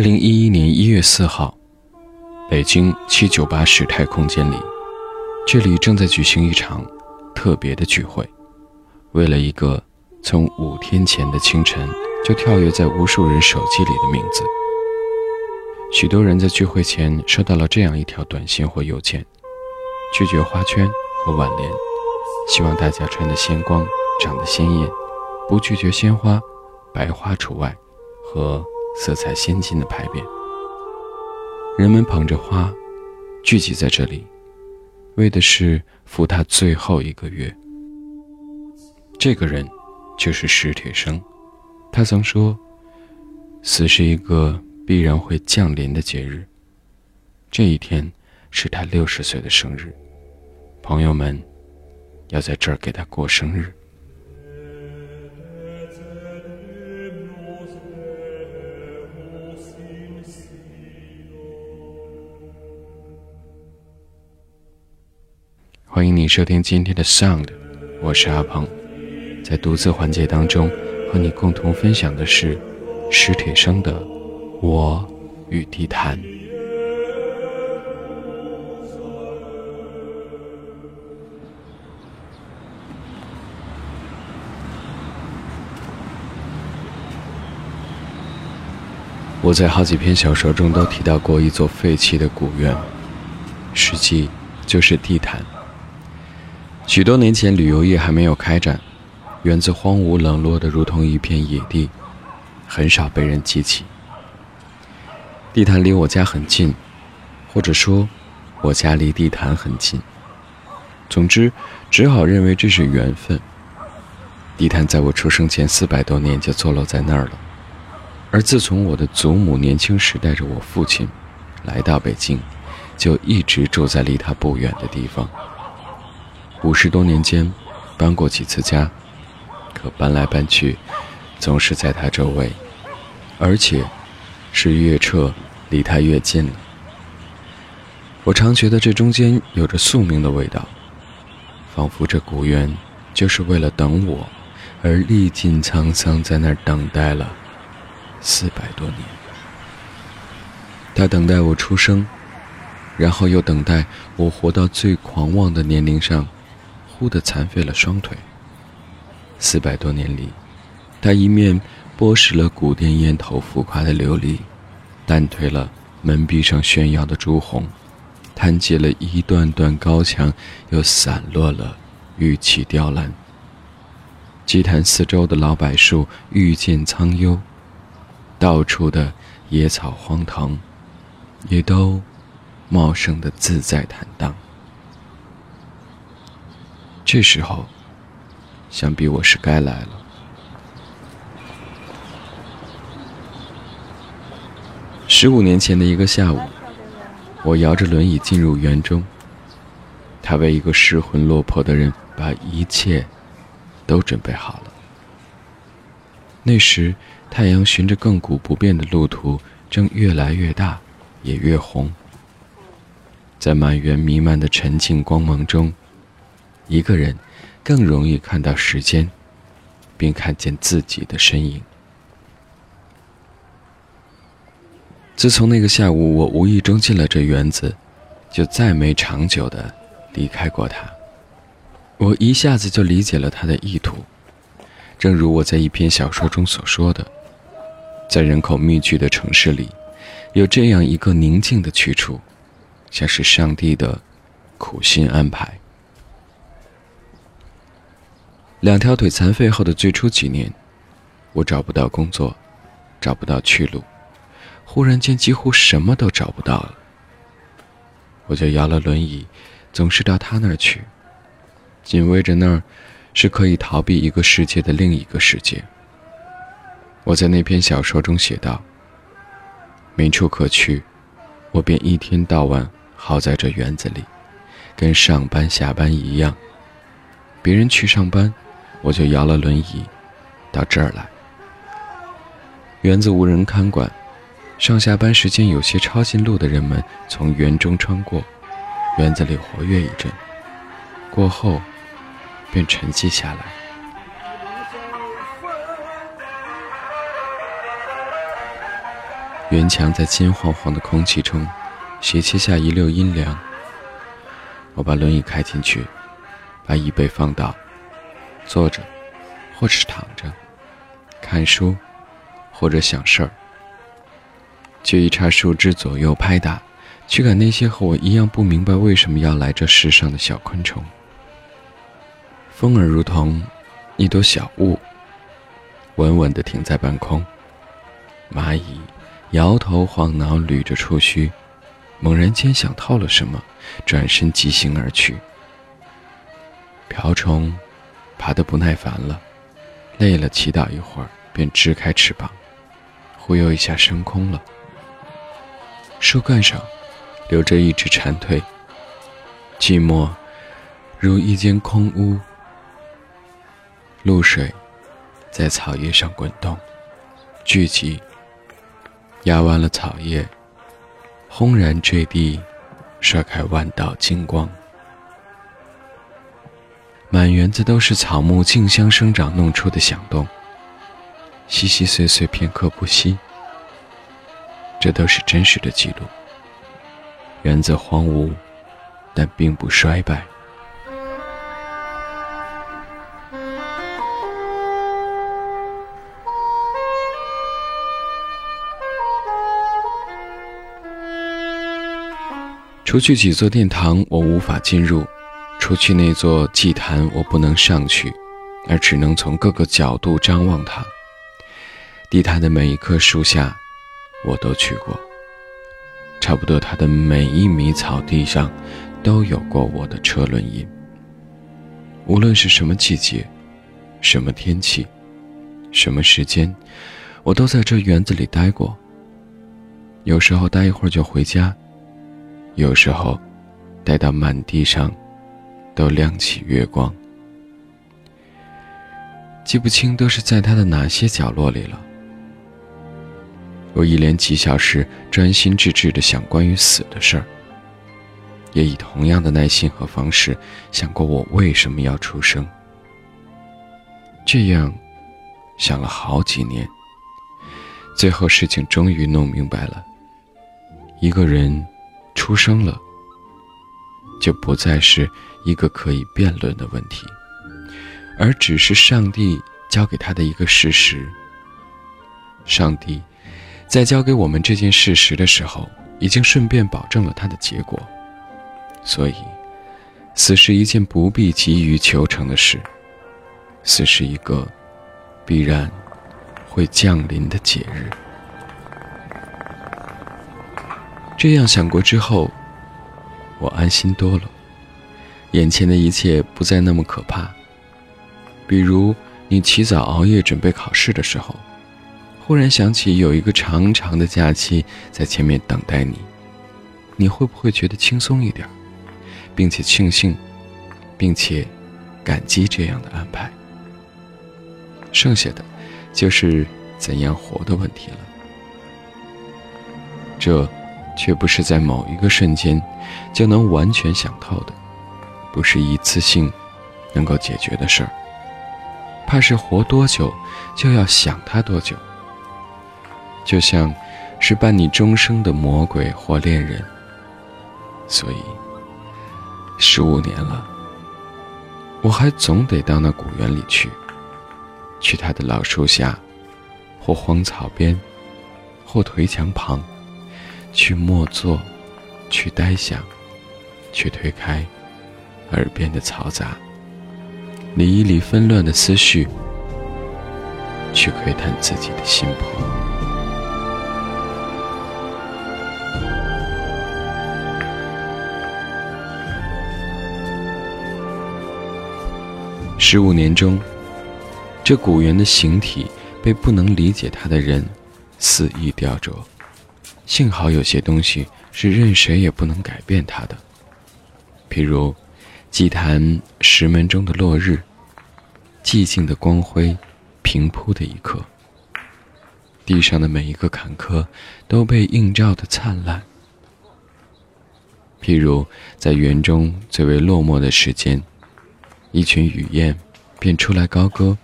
二零一一年一月四号，北京七九八时态空间里，这里正在举行一场特别的聚会。为了一个从五天前的清晨就跳跃在无数人手机里的名字，许多人在聚会前收到了这样一条短信或邮件：拒绝花圈和挽联，希望大家穿得鲜光，长得鲜艳，不拒绝鲜花，白花除外，和。色彩鲜金的牌匾，人们捧着花，聚集在这里，为的是赴他最后一个月。这个人，就是史铁生。他曾说：“死是一个必然会降临的节日。”这一天是他六十岁的生日，朋友们要在这儿给他过生日。欢迎你收听今天的 Sound，我是阿鹏，在独自环节当中和你共同分享的是史铁生的《我与地坛》。我在好几篇小说中都提到过一座废弃的古院，实际就是地坛。许多年前，旅游业还没有开展，园子荒芜冷落的如同一片野地，很少被人记起。地坛离我家很近，或者说，我家离地坛很近。总之，只好认为这是缘分。地坛在我出生前四百多年就坐落在那儿了，而自从我的祖母年轻时带着我父亲来到北京，就一直住在离他不远的地方。五十多年间，搬过几次家，可搬来搬去，总是在他周围，而且是越撤离他越近了。我常觉得这中间有着宿命的味道，仿佛这古园就是为了等我而历尽沧桑，在那儿等待了四百多年。他等待我出生，然后又等待我活到最狂妄的年龄上。忽地残废了双腿。四百多年里，他一面剥蚀了古殿烟头浮夸的琉璃，淡褪了门壁上炫耀的朱红，摊起了一段段高墙，又散落了玉砌雕栏。祭坛四周的老柏树愈见苍幽，到处的野草荒藤，也都茂盛的自在坦荡。这时候，想必我是该来了。十五年前的一个下午，我摇着轮椅进入园中。他为一个失魂落魄的人把一切都准备好了。那时，太阳循着亘古不变的路途，正越来越大，也越红。在满园弥漫的沉静光芒中。一个人更容易看到时间，并看见自己的身影。自从那个下午我无意中进了这园子，就再没长久的离开过它。我一下子就理解了他的意图。正如我在一篇小说中所说的，在人口密集的城市里，有这样一个宁静的去处，像是上帝的苦心安排。两条腿残废后的最初几年，我找不到工作，找不到去路，忽然间几乎什么都找不到了。我就摇了轮椅，总是到他那儿去，紧偎着那儿，是可以逃避一个世界的另一个世界。我在那篇小说中写道：“没处可去，我便一天到晚耗在这园子里，跟上班下班一样。别人去上班。”我就摇了轮椅，到这儿来。园子无人看管，上下班时间有些抄近路的人们从园中穿过，园子里活跃一阵，过后便沉寂下来。园墙在金晃晃的空气中，斜切下一溜阴凉。我把轮椅开进去，把椅背放倒，坐着，或是躺着，看书，或者想事儿。就一叉树枝左右拍打，驱赶那些和我一样不明白为什么要来这世上的小昆虫。风儿如同一朵小雾，稳稳地停在半空。蚂蚁。摇头晃脑，捋着触须，猛然间想透了什么，转身疾行而去。瓢虫爬得不耐烦了，累了，祈祷一会儿，便支开翅膀，忽悠一下升空了。树干上留着一只蝉蜕，寂寞如一间空屋。露水在草叶上滚动，聚集。压弯了草叶，轰然坠地，甩开万道金光。满园子都是草木竞相生长弄出的响动，稀稀碎碎，片刻不息。这都是真实的记录。园子荒芜，但并不衰败。除去几座殿堂，我无法进入；除去那座祭坛，我不能上去，而只能从各个角度张望它。地坛的每一棵树下，我都去过。差不多它的每一米草地上，都有过我的车轮印。无论是什么季节，什么天气，什么时间，我都在这园子里待过。有时候待一会儿就回家。有时候，待到满地上都亮起月光，记不清都是在他的哪些角落里了。我一连几小时专心致志地想关于死的事儿，也以同样的耐心和方式想过我为什么要出生。这样想了好几年，最后事情终于弄明白了，一个人。出生了，就不再是一个可以辩论的问题，而只是上帝交给他的一个事实。上帝在交给我们这件事实的时候，已经顺便保证了他的结果。所以，死是一件不必急于求成的事，死是一个必然会降临的节日。这样想过之后，我安心多了。眼前的一切不再那么可怕。比如，你起早熬夜准备考试的时候，忽然想起有一个长长的假期在前面等待你，你会不会觉得轻松一点，并且庆幸，并且感激这样的安排？剩下的，就是怎样活的问题了。这。却不是在某一个瞬间就能完全想透的，不是一次性能够解决的事儿。怕是活多久就要想他多久，就像是伴你终生的魔鬼或恋人。所以，十五年了，我还总得到那古园里去，去他的老树下，或荒草边，或颓墙旁。去默坐，去呆想，去推开耳边的嘈杂，理一理纷乱的思绪，去窥探自己的心魄。十五年中，这古猿的形体被不能理解它的人肆意雕琢。幸好有些东西是任谁也不能改变它的，譬如祭坛石门中的落日，寂静的光辉，平铺的一刻。地上的每一个坎坷都被映照的灿烂。譬如在园中最为落寞的时间，一群雨燕便出来高歌，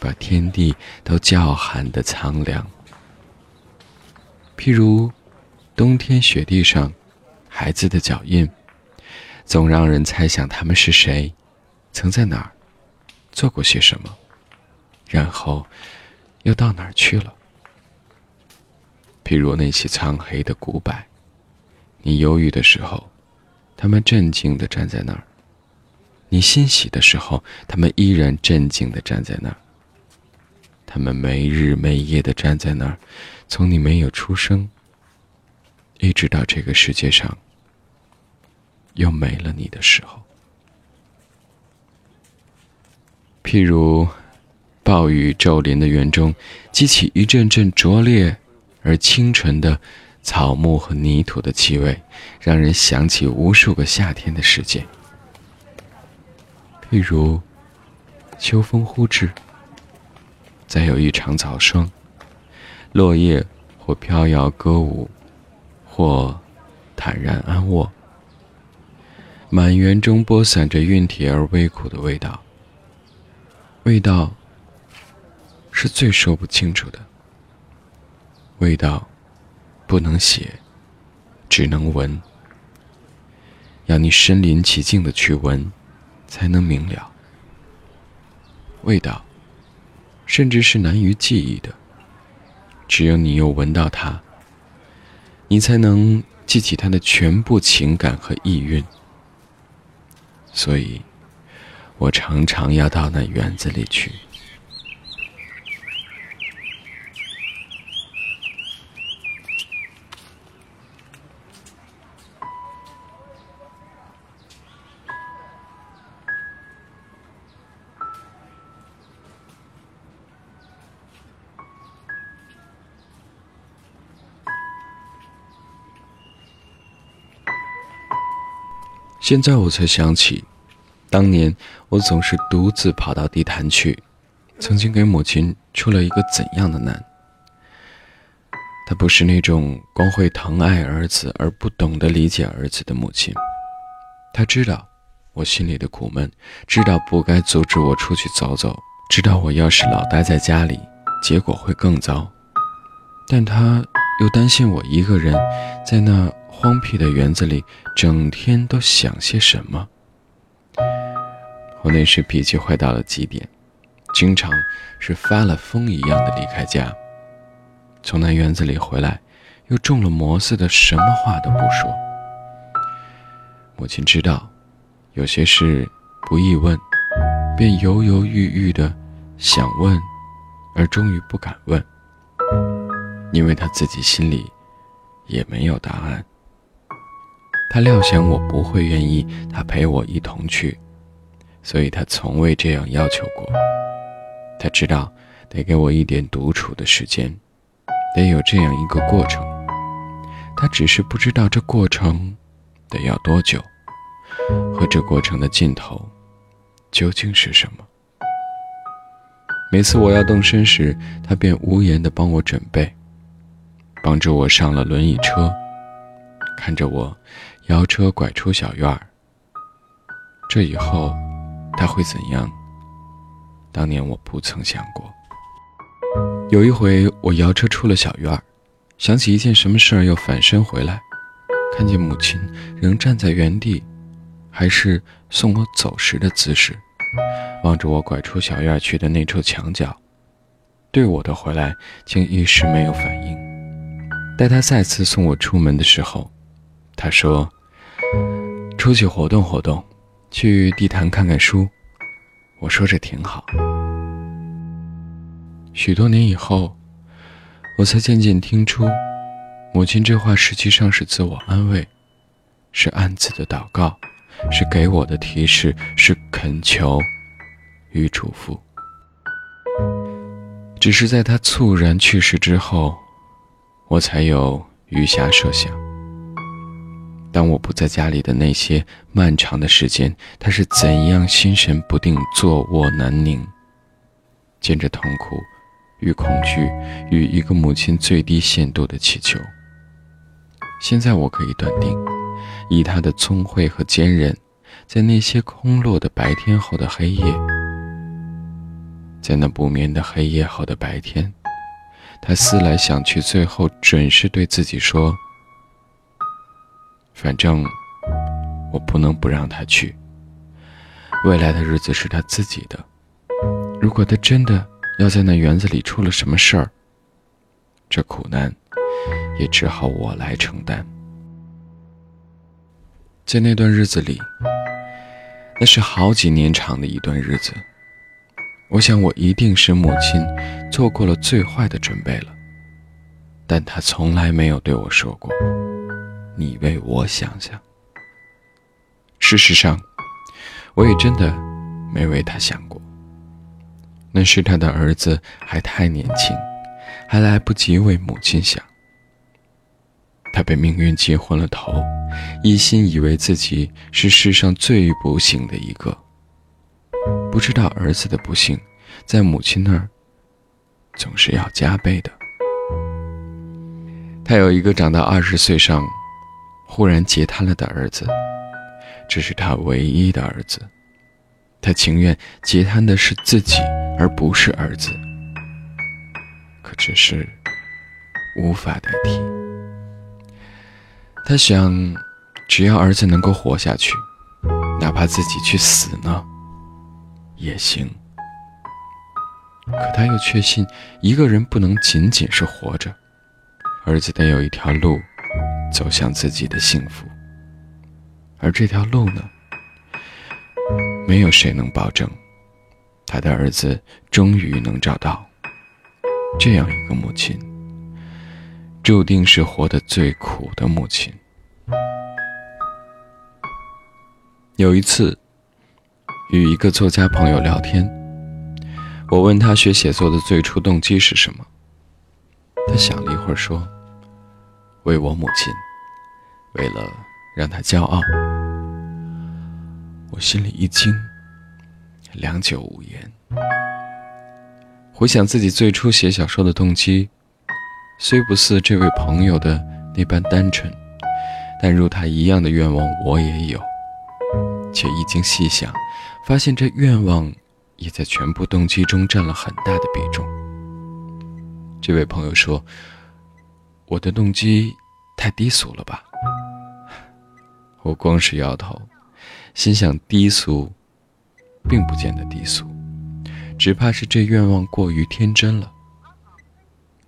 把天地都叫喊的苍凉。譬如冬天雪地上孩子的脚印，总让人猜想他们是谁，曾在哪儿做过些什么，然后又到哪儿去了。譬如那些苍黑的古柏，你忧郁的时候，他们镇静地站在那儿；你欣喜的时候，他们依然镇静地站在那儿。他们没日没夜地站在那儿，从你没有出生，一直到这个世界上又没了你的时候。譬如，暴雨骤临的园中，激起一阵阵灼烈。而清纯的草木和泥土的气味，让人想起无数个夏天的世界。譬如，秋风忽至，再有一场早霜，落叶或飘摇歌舞，或坦然安卧。满园中播散着熨帖而微苦的味道，味道是最说不清楚的。味道不能写，只能闻。要你身临其境的去闻，才能明了。味道，甚至是难于记忆的。只有你又闻到它，你才能记起它的全部情感和意蕴。所以，我常常要到那园子里去。现在我才想起，当年我总是独自跑到地坛去，曾经给母亲出了一个怎样的难。她不是那种光会疼爱儿子而不懂得理解儿子的母亲，她知道我心里的苦闷，知道不该阻止我出去走走，知道我要是老待在家里，结果会更糟，但她又担心我一个人在那。荒僻的园子里，整天都想些什么？我那时脾气坏到了极点，经常是发了疯一样的离开家。从那园子里回来，又中了魔似的，什么话都不说。母亲知道有些事不易问，便犹犹豫豫的想问，而终于不敢问，因为他自己心里也没有答案。他料想我不会愿意他陪我一同去，所以他从未这样要求过。他知道得给我一点独处的时间，得有这样一个过程。他只是不知道这过程得要多久，和这过程的尽头究竟是什么。每次我要动身时，他便无言地帮我准备，帮助我上了轮椅车，看着我。摇车拐出小院儿，这以后他会怎样？当年我不曾想过。有一回我摇车出了小院儿，想起一件什么事儿，又返身回来，看见母亲仍站在原地，还是送我走时的姿势，望着我拐出小院去的那处墙角，对我的回来竟一时没有反应。待他再次送我出门的时候，他说。出去活动活动，去地坛看看书。我说这挺好。许多年以后，我才渐渐听出，母亲这话实际上是自我安慰，是暗自的祷告，是给我的提示，是恳求与嘱咐。只是在他猝然去世之后，我才有余暇设想。当我不在家里的那些漫长的时间，他是怎样心神不定、坐卧难宁，见着痛苦与恐惧与一个母亲最低限度的祈求。现在我可以断定，以他的聪慧和坚韧，在那些空落的白天后的黑夜，在那不眠的黑夜后的白天，他思来想去，最后准是对自己说：“反正我不能不让他去。未来的日子是他自己的。如果他真的要在那园子里出了什么事儿，这苦难也只好我来承担。”在那段日子里，那是好几年长的一段日子。我想，我一定是母亲做过了最坏的准备了，但她从来没有对我说过：“你为我想想。”事实上，我也真的没为他想过。那时他的儿子还太年轻，还来不及为母亲想。他被命运急昏了头，一心以为自己是世上最不幸的一个。不知道儿子的不幸，在母亲那儿总是要加倍的。他有一个长到二十岁上，忽然截瘫了的儿子，这是他唯一的儿子。他情愿截瘫的是自己，而不是儿子。可只是无法代替。他想，只要儿子能够活下去，哪怕自己去死呢？也行。可他又确信，一个人不能仅仅是活着，儿子得有一条路，走向自己的幸福。而这条路呢，没有谁能保证，他的儿子终于能找到这样一个母亲，注定是活得最苦的母亲。有一次。与一个作家朋友聊天，我问他学写作的最初动机是什么。他想了一会儿说：“为我母亲，为了让她骄傲。”我心里一惊，良久无言。回想自己最初写小说的动机，虽不似这位朋友的那般单纯，但如他一样的愿望我也有，且一经细想。发现这愿望也在全部动机中占了很大的比重。这位朋友说：“我的动机太低俗了吧？”我光是摇头，心想低俗，并不见得低俗，只怕是这愿望过于天真了。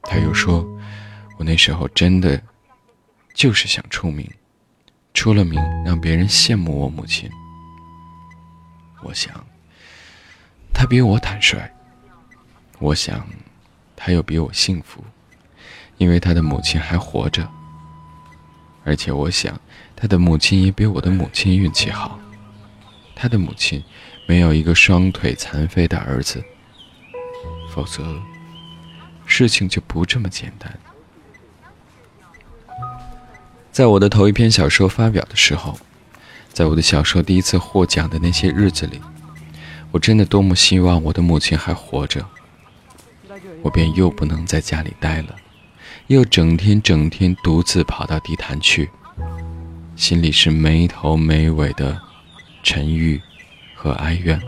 他又说：“我那时候真的就是想出名，出了名让别人羡慕我母亲。”我想，他比我坦率。我想，他又比我幸福，因为他的母亲还活着。而且我想，他的母亲也比我的母亲运气好。他的母亲没有一个双腿残废的儿子，否则事情就不这么简单。在我的头一篇小说发表的时候。在我的小说第一次获奖的那些日子里，我真的多么希望我的母亲还活着，我便又不能在家里待了，又整天整天独自跑到地坛去，心里是没头没尾的沉郁和哀怨，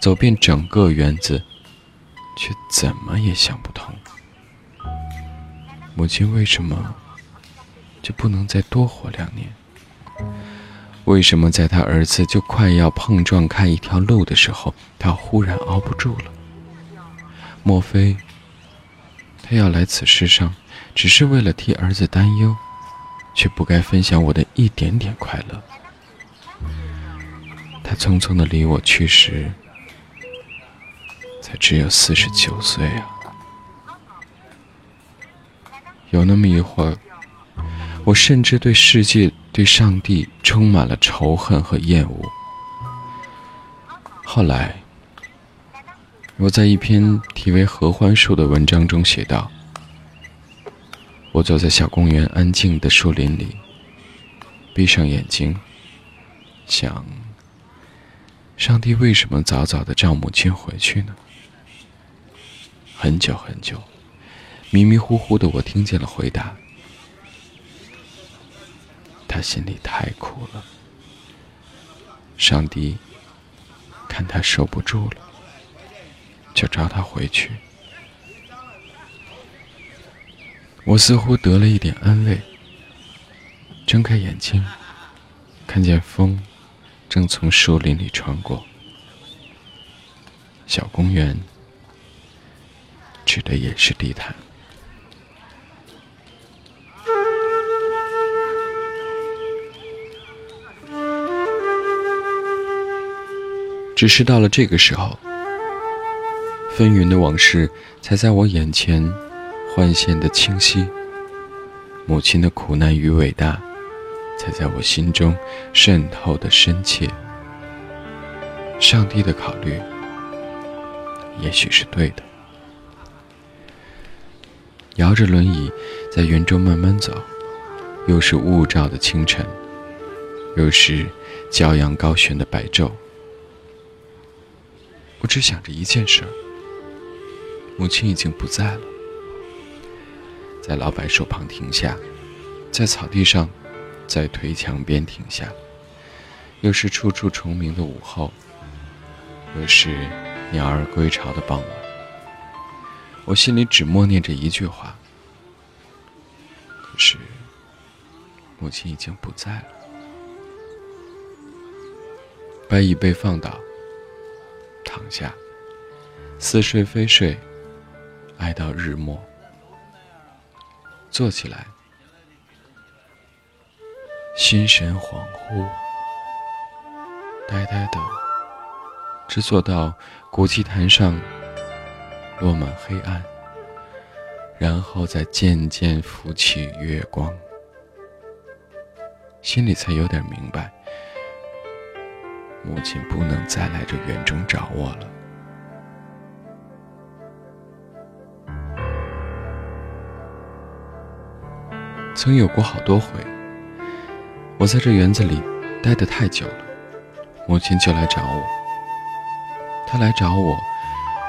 走遍整个园子，却怎么也想不通，母亲为什么就不能再多活两年？为什么在他儿子就快要碰撞开一条路的时候，他忽然熬不住了？莫非他要来此世上，只是为了替儿子担忧，却不该分享我的一点点快乐？他匆匆的离我去时，才只有四十九岁啊！有那么一会儿，我甚至对世界。对上帝充满了仇恨和厌恶。后来，我在一篇题为《合欢树》的文章中写道：“我坐在小公园安静的树林里，闭上眼睛，想：上帝为什么早早的叫母亲回去呢？很久很久，迷迷糊糊的，我听见了回答。”他心里太苦了，上帝看他受不住了，就召他回去。我似乎得了一点安慰。睁开眼睛，看见风正从树林里穿过。小公园指的也是地毯。只是到了这个时候，纷纭的往事才在我眼前幻现的清晰，母亲的苦难与伟大才在我心中渗透的深切。上帝的考虑也许是对的。摇着轮椅在园中慢慢走，又是雾罩的清晨，又是骄阳高悬的白昼。我只想着一件事：母亲已经不在了。在老柏树旁停下，在草地上，在颓墙边停下。又是处处虫鸣的午后，又是鸟儿归巢的傍晚。我心里只默念着一句话：可是，母亲已经不在了。把椅背放倒。躺下，似睡非睡，爱到日暮。坐起来，心神恍惚，呆呆的，只坐到古祭坛上落满黑暗，然后再渐渐浮起月光，心里才有点明白。母亲不能再来这园中找我了。曾有过好多回，我在这园子里待得太久了，母亲就来找我。她来找我，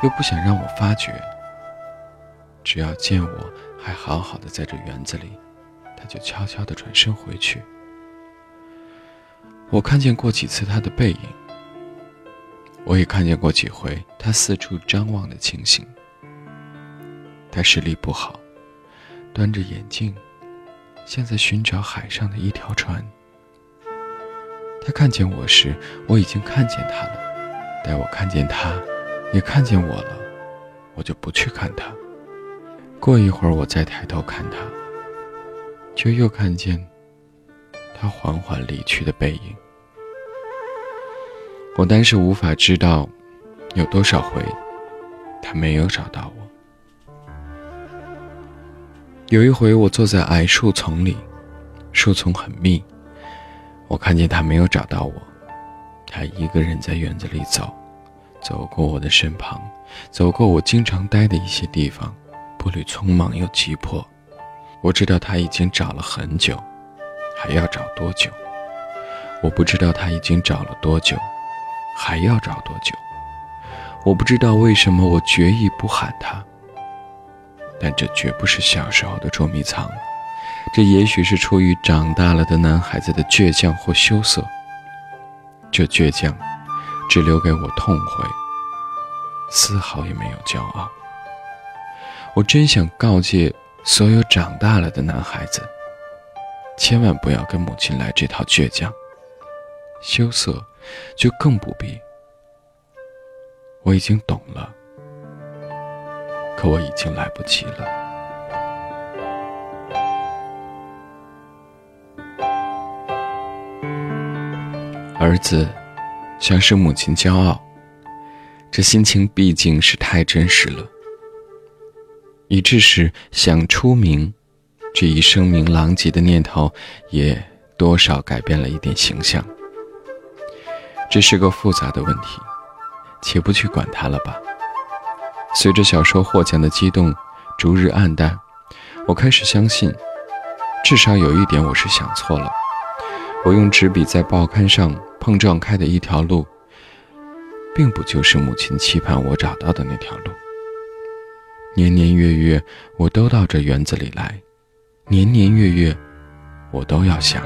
又不想让我发觉。只要见我还好好的在这园子里，她就悄悄地转身回去。我看见过几次他的背影，我也看见过几回他四处张望的情形。他视力不好，端着眼镜，像在寻找海上的一条船。他看见我时，我已经看见他了；待我看见他，也看见我了，我就不去看他。过一会儿，我再抬头看他，就又看见。他缓缓离去的背影，我当时无法知道有多少回他没有找到我。有一回，我坐在矮树丛里，树丛很密，我看见他没有找到我，他一个人在院子里走，走过我的身旁，走过我经常待的一些地方，步履匆忙又急迫。我知道他已经找了很久。还要找多久？我不知道他已经找了多久，还要找多久？我不知道为什么我决意不喊他。但这绝不是小时候的捉迷藏，这也许是出于长大了的男孩子的倔强或羞涩。这倔强，只留给我痛悔，丝毫也没有骄傲。我真想告诫所有长大了的男孩子。千万不要跟母亲来这套倔强、羞涩，就更不必。我已经懂了，可我已经来不及了。儿子想使母亲骄傲，这心情毕竟是太真实了，以致是想出名。这一声名狼藉的念头，也多少改变了一点形象。这是个复杂的问题，且不去管它了吧。随着小说获奖的激动逐日暗淡，我开始相信，至少有一点我是想错了。我用纸笔在报刊上碰撞开的一条路，并不就是母亲期盼我找到的那条路。年年月月，我都到这园子里来。年年月月，我都要想，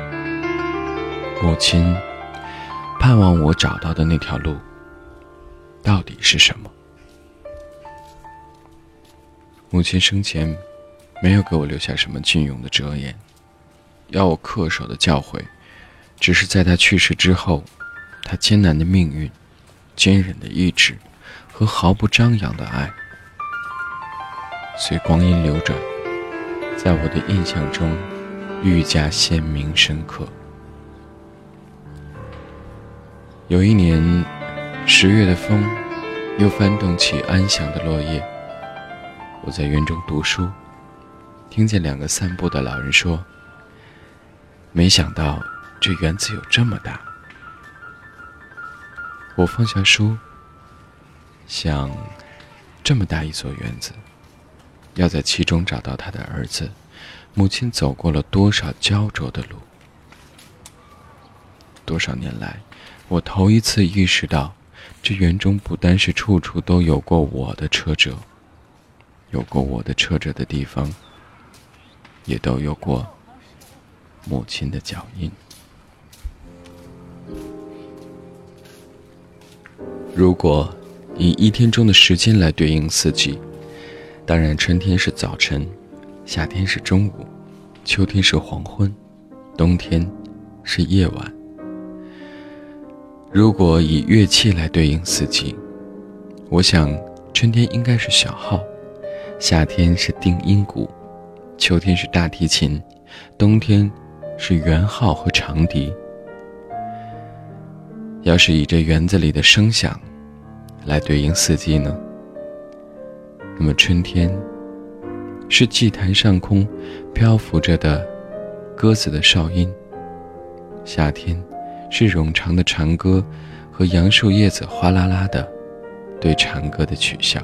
母亲盼望我找到的那条路到底是什么？母亲生前没有给我留下什么隽永的哲言，要我恪守的教诲，只是在他去世之后，他艰难的命运、坚韧的意志和毫不张扬的爱，随光阴流转，在我的印象中愈加鲜明深刻。有一年，十月的风又翻动起安详的落叶，我在园中读书。听见两个散步的老人说：“没想到这园子有这么大。”我放下书，想，这么大一座园子，要在其中找到他的儿子，母亲走过了多少焦灼的路？多少年来，我头一次意识到，这园中不单是处处都有过我的车辙，有过我的车辙的地方。也都有过母亲的脚印。如果以一天中的时间来对应四季，当然春天是早晨，夏天是中午，秋天是黄昏，冬天是夜晚。如果以乐器来对应四季，我想春天应该是小号，夏天是定音鼓。秋天是大提琴，冬天是圆号和长笛。要是以这园子里的声响来对应四季呢？那么春天是祭坛上空漂浮着的鸽子的哨音，夏天是冗长的蝉歌和杨树叶子哗啦啦的对蝉歌的取笑，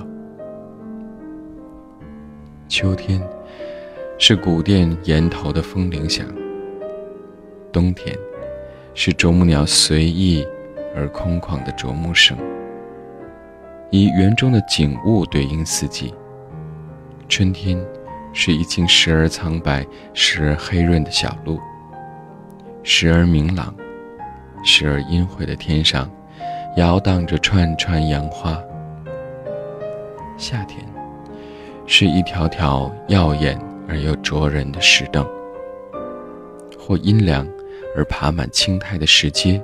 秋天。是古殿檐头的风铃响。冬天，是啄木鸟随意而空旷的啄木声。以园中的景物对应四季。春天，是一径时而苍白、时而黑润的小路；时而明朗、时而阴晦的天上，摇荡着串串杨花。夏天，是一条条耀眼。而又灼人的石凳，或阴凉而爬满青苔的石阶，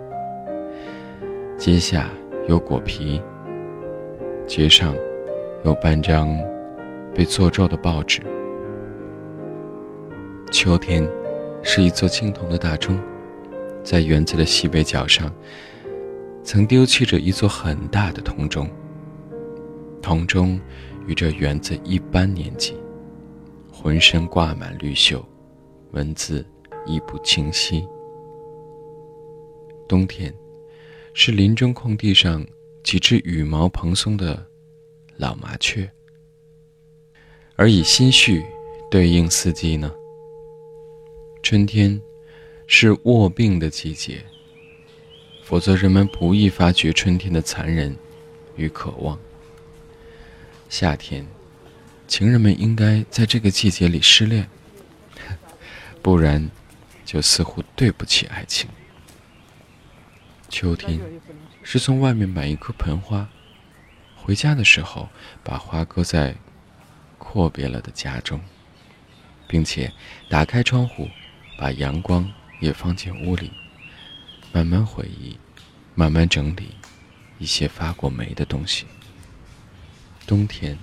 阶下有果皮，阶上有半张被做皱的报纸。秋天是一座青铜的大钟，在园子的西北角上，曾丢弃着一座很大的铜钟。铜钟与这园子一般年纪。浑身挂满绿锈，文字亦不清晰。冬天，是林中空地上几只羽毛蓬松的老麻雀。而以心绪对应四季呢？春天，是卧病的季节，否则人们不易发觉春天的残忍与渴望。夏天。情人们应该在这个季节里失恋，不然就似乎对不起爱情。秋天是从外面买一棵盆花，回家的时候把花搁在阔别了的家中，并且打开窗户，把阳光也放进屋里，慢慢回忆，慢慢整理一些发过霉的东西。冬天。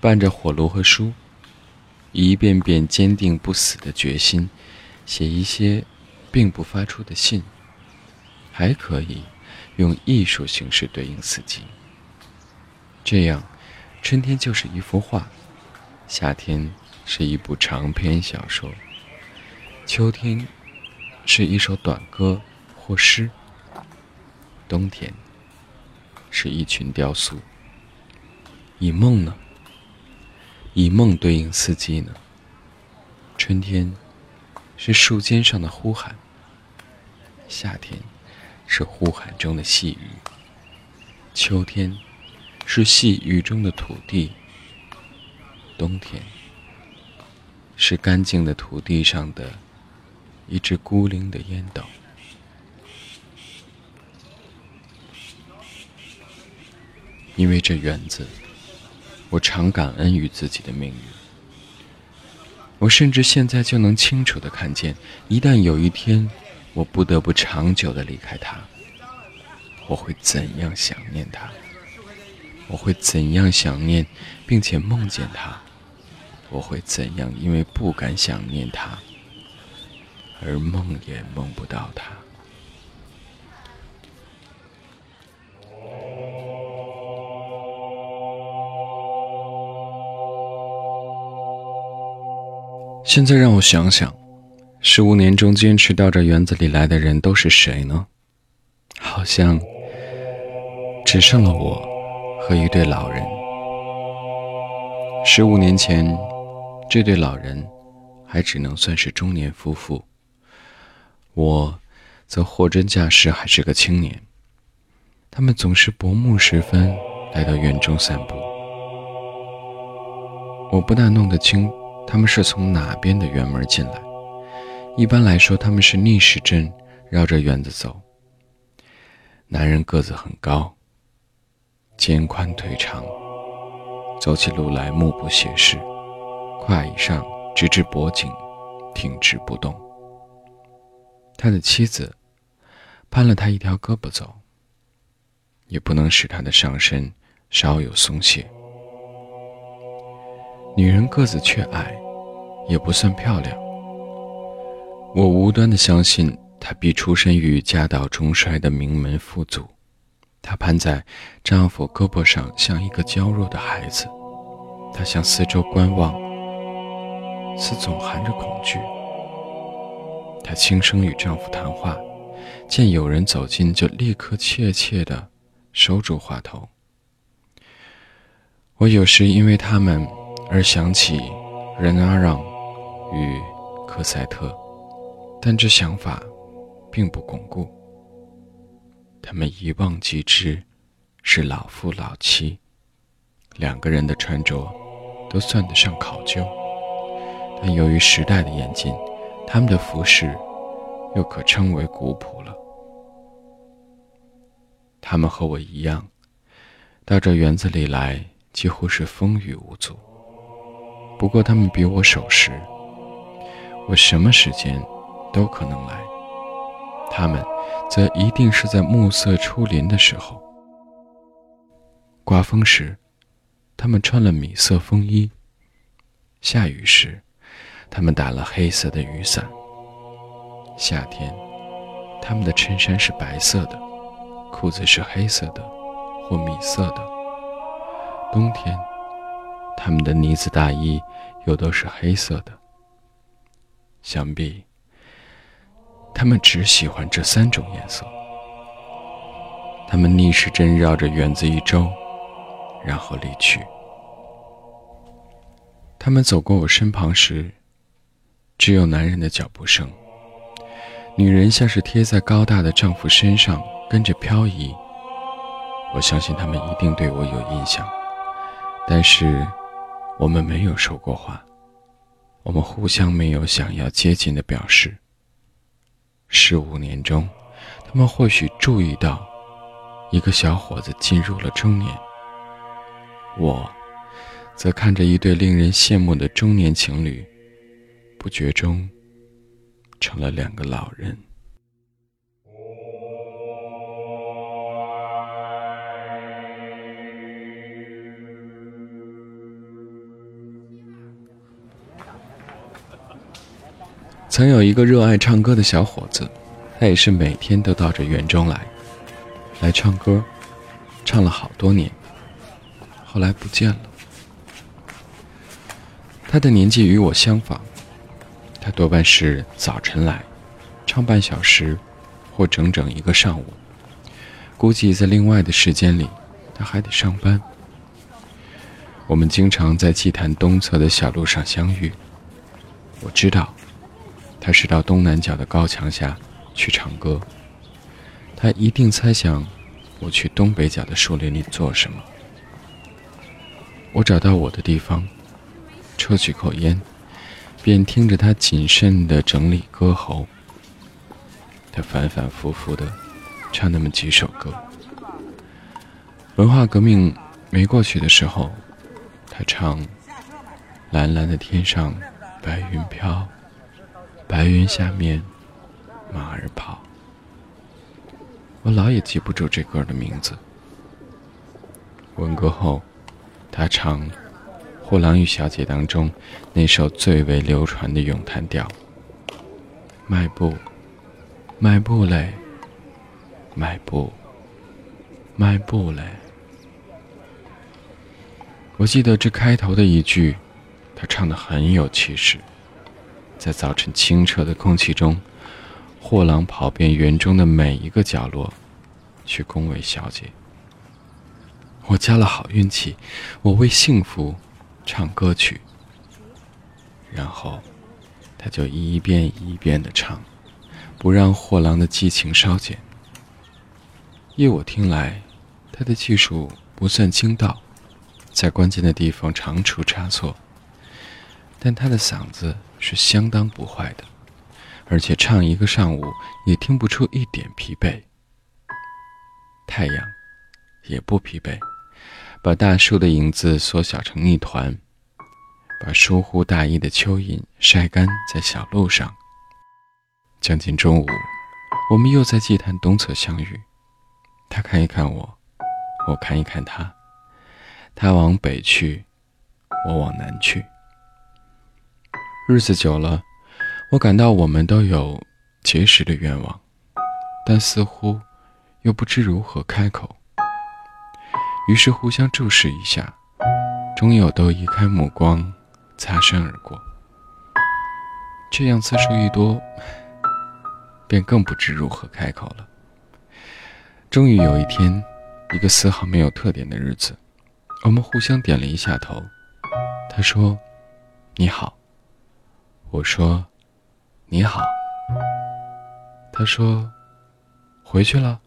伴着火炉和书，一遍遍坚定不死的决心，写一些并不发出的信。还可以用艺术形式对应四季。这样，春天就是一幅画，夏天是一部长篇小说，秋天是一首短歌或诗，冬天是一群雕塑。以梦呢？以梦对应四季呢？春天是树尖上的呼喊，夏天是呼喊中的细雨，秋天是细雨中的土地，冬天是干净的土地上的一只孤零的烟斗。因为这园子。我常感恩于自己的命运，我甚至现在就能清楚地看见，一旦有一天我不得不长久地离开他，我会怎样想念他？我会怎样想念，并且梦见他？我会怎样因为不敢想念他，而梦也梦不到他？现在让我想想，十五年中坚持到这园子里来的人都是谁呢？好像只剩了我和一对老人。十五年前，这对老人还只能算是中年夫妇，我则货真价实还是个青年。他们总是薄暮时分来到园中散步，我不大弄得清。他们是从哪边的院门进来？一般来说，他们是逆时针绕着院子走。男人个子很高，肩宽腿长，走起路来目不斜视，胯以上直至脖颈，挺直不动。他的妻子攀了他一条胳膊走，也不能使他的上身稍有松懈。女人个子却矮，也不算漂亮。我无端的相信，她必出身于家道中衰的名门富族。她攀在丈夫胳膊上，像一个娇弱的孩子。她向四周观望，似总含着恐惧。她轻声与丈夫谈话，见有人走近，就立刻怯怯地收住话头。我有时因为他们。而想起任阿让与科赛特，但这想法并不巩固。他们一望即知是老夫老妻，两个人的穿着都算得上考究，但由于时代的演进，他们的服饰又可称为古朴了。他们和我一样，到这园子里来几乎是风雨无阻。不过他们比我守时，我什么时间都可能来。他们则一定是在暮色初临的时候。刮风时，他们穿了米色风衣；下雨时，他们打了黑色的雨伞。夏天，他们的衬衫是白色的，裤子是黑色的或米色的。冬天。他们的呢子大衣又都是黑色的。想必他们只喜欢这三种颜色。他们逆时针绕着园子一周，然后离去。他们走过我身旁时，只有男人的脚步声。女人像是贴在高大的丈夫身上，跟着漂移。我相信他们一定对我有印象，但是。我们没有说过话，我们互相没有想要接近的表示。十五年中，他们或许注意到一个小伙子进入了中年，我则看着一对令人羡慕的中年情侣，不觉中成了两个老人。曾有一个热爱唱歌的小伙子，他也是每天都到这园中来，来唱歌，唱了好多年。后来不见了。他的年纪与我相仿，他多半是早晨来，唱半小时，或整整一个上午。估计在另外的时间里，他还得上班。我们经常在祭坛东侧的小路上相遇。我知道。他是到东南角的高墙下去唱歌。他一定猜想我去东北角的树林里做什么。我找到我的地方，抽起口烟，便听着他谨慎地整理歌喉。他反反复复地唱那么几首歌。文化革命没过去的时候，他唱：蓝蓝的天上。白云飘，白云下面马儿跑。我老也记不住这歌的名字。文革后，他唱《货郎与小姐》当中那首最为流传的咏叹调：“迈步，迈步嘞，迈步，迈步嘞。”我记得这开头的一句，他唱的很有气势，在早晨清澈的空气中，货郎跑遍园中的每一个角落，去恭维小姐。我加了好运气，我为幸福唱歌曲。然后，他就一遍一遍的唱，不让货郎的激情稍减。依我听来，他的技术不算精到，在关键的地方常出差错。但他的嗓子是相当不坏的，而且唱一个上午也听不出一点疲惫。太阳也不疲惫。把大树的影子缩小成一团，把疏忽大意的蚯蚓晒干在小路上。将近中午，我们又在祭坛东侧相遇。他看一看我，我看一看他。他往北去，我往南去。日子久了，我感到我们都有结识的愿望，但似乎又不知如何开口。于是互相注视一下，终有都移开目光，擦身而过。这样次数一多，便更不知如何开口了。终于有一天，一个丝毫没有特点的日子，我们互相点了一下头。他说：“你好。”我说：“你好。”他说：“回去了。”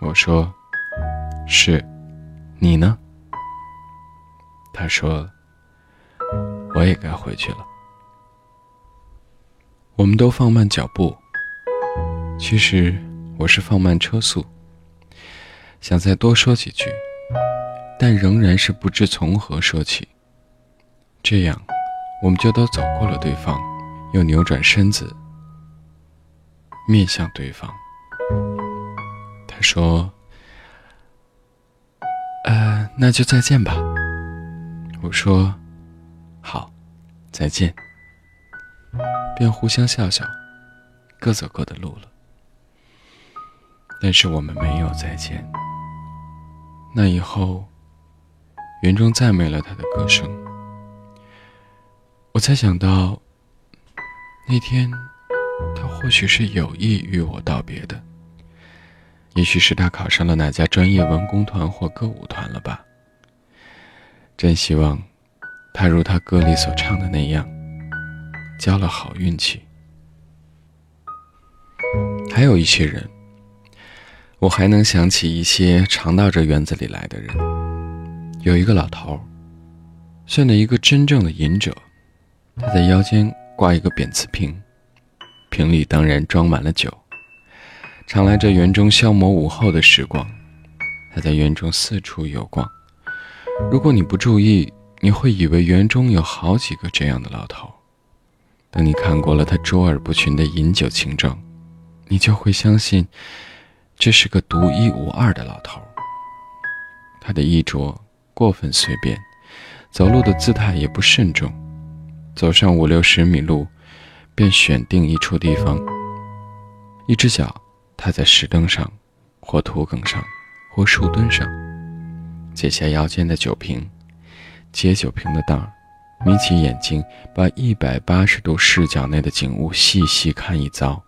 我说。是，你呢？他说：“我也该回去了。”我们都放慢脚步。其实我是放慢车速，想再多说几句，但仍然是不知从何说起。这样，我们就都走过了对方，又扭转身子，面向对方。他说。呃，那就再见吧。我说：“好，再见。”便互相笑笑，各走各的路了。但是我们没有再见。那以后，园中再没了他的歌声。我才想到，那天他或许是有意与我道别的。也许是他考上了哪家专业文工团或歌舞团了吧。真希望，他如他歌里所唱的那样，交了好运气。还有一些人，我还能想起一些常到这园子里来的人。有一个老头，算的一个真正的隐者，他在腰间挂一个扁瓷瓶，瓶里当然装满了酒。常来这园中消磨午后的时光，他在园中四处游逛。如果你不注意，你会以为园中有好几个这样的老头。等你看过了他卓尔不群的饮酒情状，你就会相信，这是个独一无二的老头。他的衣着过分随便，走路的姿态也不慎重，走上五六十米路，便选定一处地方，一只脚。踏在石凳上，或土埂上，或树墩上，解下腰间的酒瓶，接酒瓶的袋儿，眯起眼睛，把一百八十度视角内的景物细细看一遭，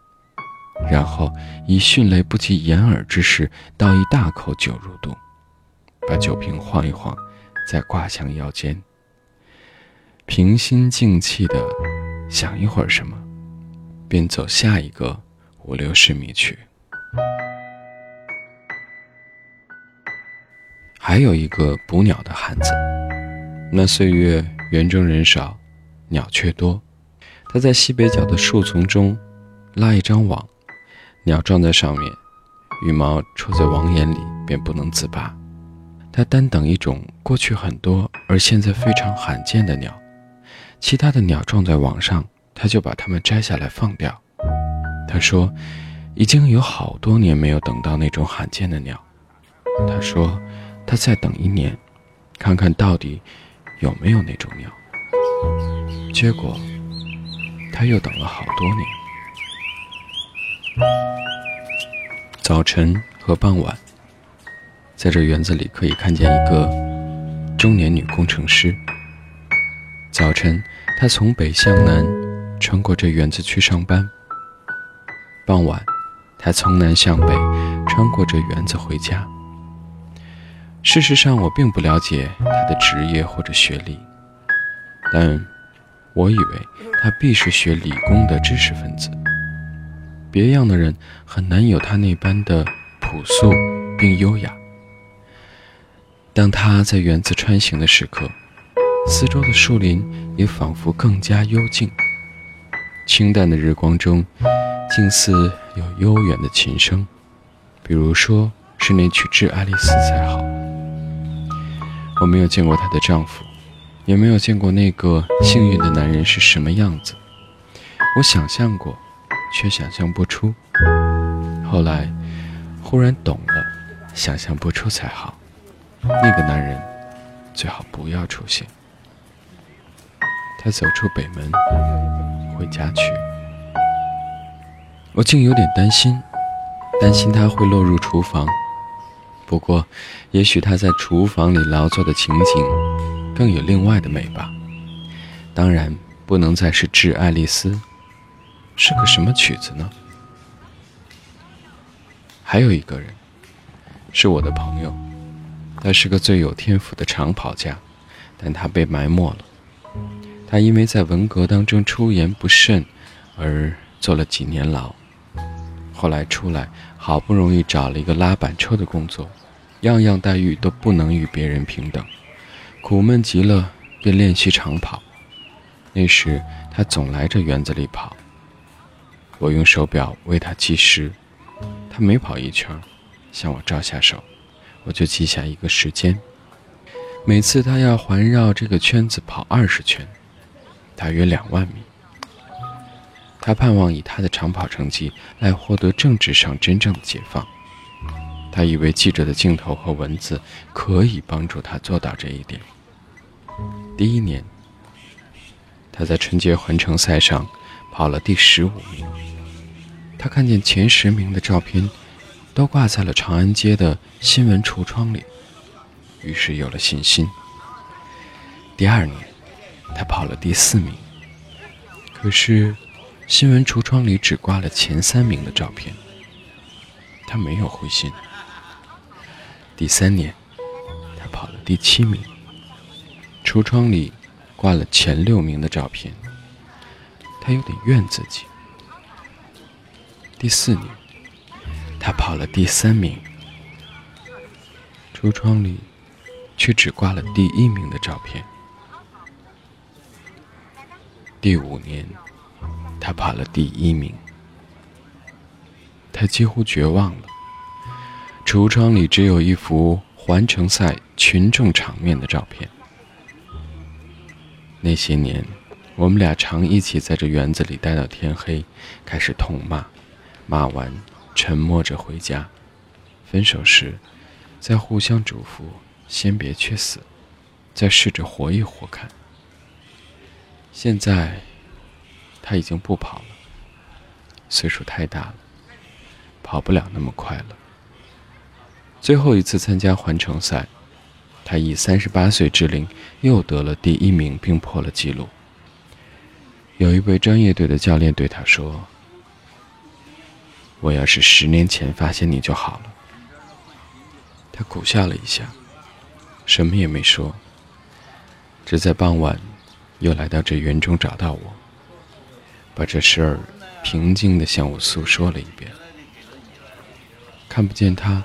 然后以迅雷不及掩耳之势倒一大口酒入肚，把酒瓶晃一晃，再挂向腰间，平心静气的想一会儿什么，便走下一个五六十米去。还有一个捕鸟的汉子，那岁月园中人少，鸟却多。他在西北角的树丛中拉一张网，鸟撞在上面，羽毛戳在网眼里，便不能自拔。他单等一种过去很多而现在非常罕见的鸟，其他的鸟撞在网上，他就把它们摘下来放掉。他说，已经有好多年没有等到那种罕见的鸟。他说，他再等一年，看看到底有没有那种鸟。结果，他又等了好多年。早晨和傍晚，在这园子里可以看见一个中年女工程师。早晨，他从北向南穿过这园子去上班；傍晚，他从南向北穿过这园子回家。事实上，我并不了解他的职业或者学历，但我以为他必是学理工的知识分子。别样的人很难有他那般的朴素并优雅。当他在园子穿行的时刻，四周的树林也仿佛更加幽静。清淡的日光中，竟似有悠远的琴声，比如说是那曲《致爱丽丝》才好。我没有见过她的丈夫，也没有见过那个幸运的男人是什么样子。我想象过。却想象不出。后来，忽然懂了，想象不出才好。那个男人最好不要出现。他走出北门，回家去。我竟有点担心，担心他会落入厨房。不过，也许他在厨房里劳作的情景，更有另外的美吧。当然，不能再是致爱丽丝。是个什么曲子呢？还有一个人，是我的朋友，他是个最有天赋的长跑家，但他被埋没了。他因为在文革当中出言不慎，而坐了几年牢。后来出来，好不容易找了一个拉板车的工作，样样待遇都不能与别人平等，苦闷极了，便练习长跑。那时他总来这园子里跑。我用手表为他计时，他每跑一圈，向我招下手，我就记下一个时间。每次他要环绕这个圈子跑二十圈，大约两万米。他盼望以他的长跑成绩来获得政治上真正的解放。他以为记者的镜头和文字可以帮助他做到这一点。第一年，他在春节环城赛上跑了第十五名。他看见前十名的照片，都挂在了长安街的新闻橱窗里，于是有了信心。第二年，他跑了第四名，可是新闻橱窗里只挂了前三名的照片，他没有灰心。第三年，他跑了第七名，橱窗里挂了前六名的照片，他有点怨自己。第四年，他跑了第三名，橱窗里却只挂了第一名的照片。第五年，他跑了第一名，他几乎绝望了。橱窗里只有一幅环城赛群众场面的照片。那些年，我们俩常一起在这园子里待到天黑，开始痛骂。骂完，沉默着回家。分手时，再互相嘱咐：先别去死，再试着活一活看。现在，他已经不跑了，岁数太大了，跑不了那么快了。最后一次参加环城赛，他以三十八岁之龄又得了第一名，并破了纪录。有一位专业队的教练对他说。我要是十年前发现你就好了。他苦笑了一下，什么也没说，只在傍晚又来到这园中找到我，把这事儿平静地向我诉说了一遍。看不见他，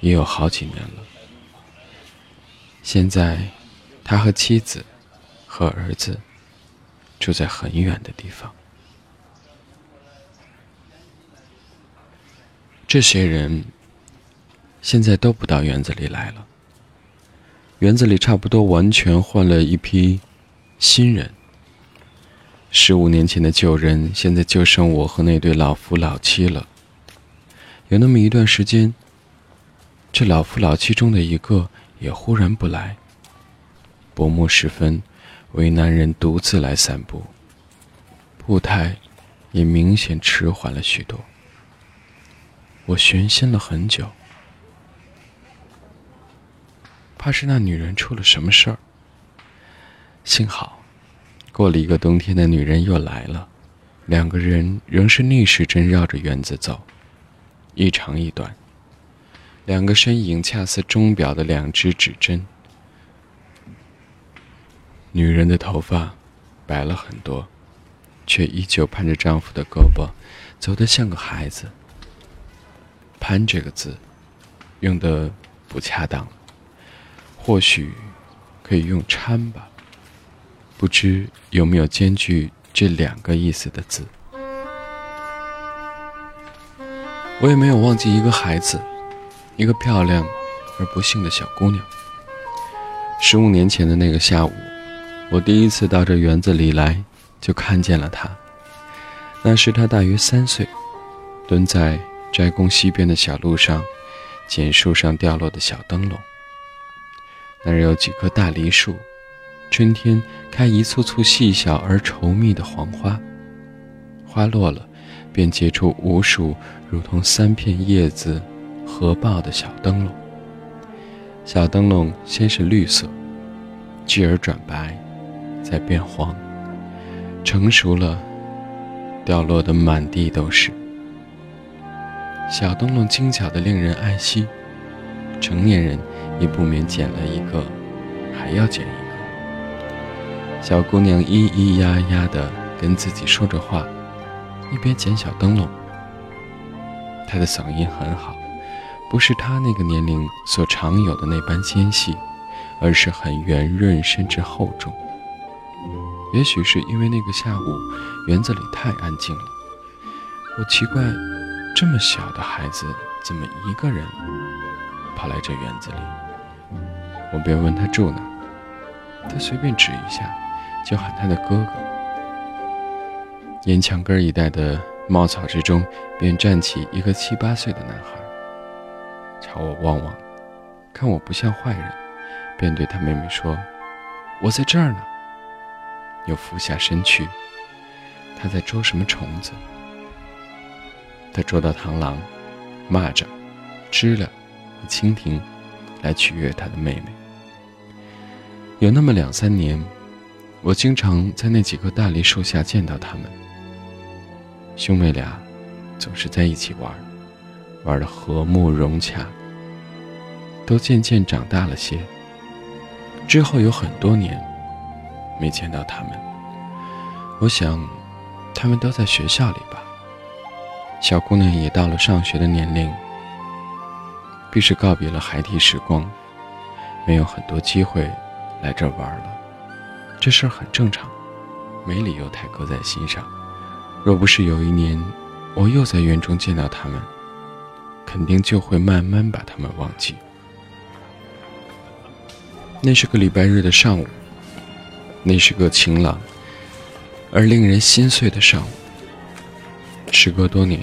也有好几年了。现在，他和妻子和儿子住在很远的地方。这些人现在都不到园子里来了。园子里差不多完全换了一批新人，十五年前的旧人，现在就剩我和那对老夫老妻了。有那么一段时间，这老夫老妻中的一个也忽然不来。薄暮时分，为难人独自来散步，步态也明显迟缓了许多。我悬心了很久，怕是那女人出了什么事儿。幸好。过了一个冬天，的女人又来了，两个人仍是逆时针绕着园子走，一长一短，两个身影恰似钟表的两只指针。女人的头发白了很多，却依旧攀着丈夫的胳膊，走得像个孩子。攀这个字用的不恰当，或许可以用搀吧。不知有没有兼具这两个意思的字？我也没有忘记一个孩子，一个漂亮而不幸的小姑娘。十五年前的那个下午，我第一次到这园子里来，就看见了她。那时她大约三岁，蹲在斋宫西边的小路上，捡树上掉落的小灯笼。那儿有几棵大梨树。春天开一簇簇细小而稠密的黄花，花落了，便结出无数如同三片叶子合抱的小灯笼。小灯笼先是绿色，继而转白，再变黄。成熟了，掉落的满地都是。小灯笼精巧的令人爱惜，成年人也不免捡了一个，还要捡一个。小姑娘咿咿呀呀地跟自己说着话，一边捡小灯笼。她的嗓音很好，不是她那个年龄所常有的那般纤细，而是很圆润甚至厚重。也许是因为那个下午园子里太安静了，我奇怪，这么小的孩子怎么一个人跑来这园子里？我便问他住哪，他随便指一下。就喊他的哥哥。沿墙根一带的茂草之中，便站起一个七八岁的男孩，朝我望望，看我不像坏人，便对他妹妹说：“我在这儿呢。”又俯下身去，他在捉什么虫子？他捉到螳螂、蚂蚱、知了和蜻蜓，来取悦他的妹妹。有那么两三年。我经常在那几棵大梨树下见到他们，兄妹俩总是在一起玩，玩得和睦融洽。都渐渐长大了些。之后有很多年没见到他们，我想，他们都在学校里吧。小姑娘也到了上学的年龄，必是告别了孩提时光，没有很多机会来这玩了。这事儿很正常，没理由太搁在心上。若不是有一年，我又在园中见到他们，肯定就会慢慢把他们忘记。那是个礼拜日的上午，那是个晴朗而令人心碎的上午。时隔多年，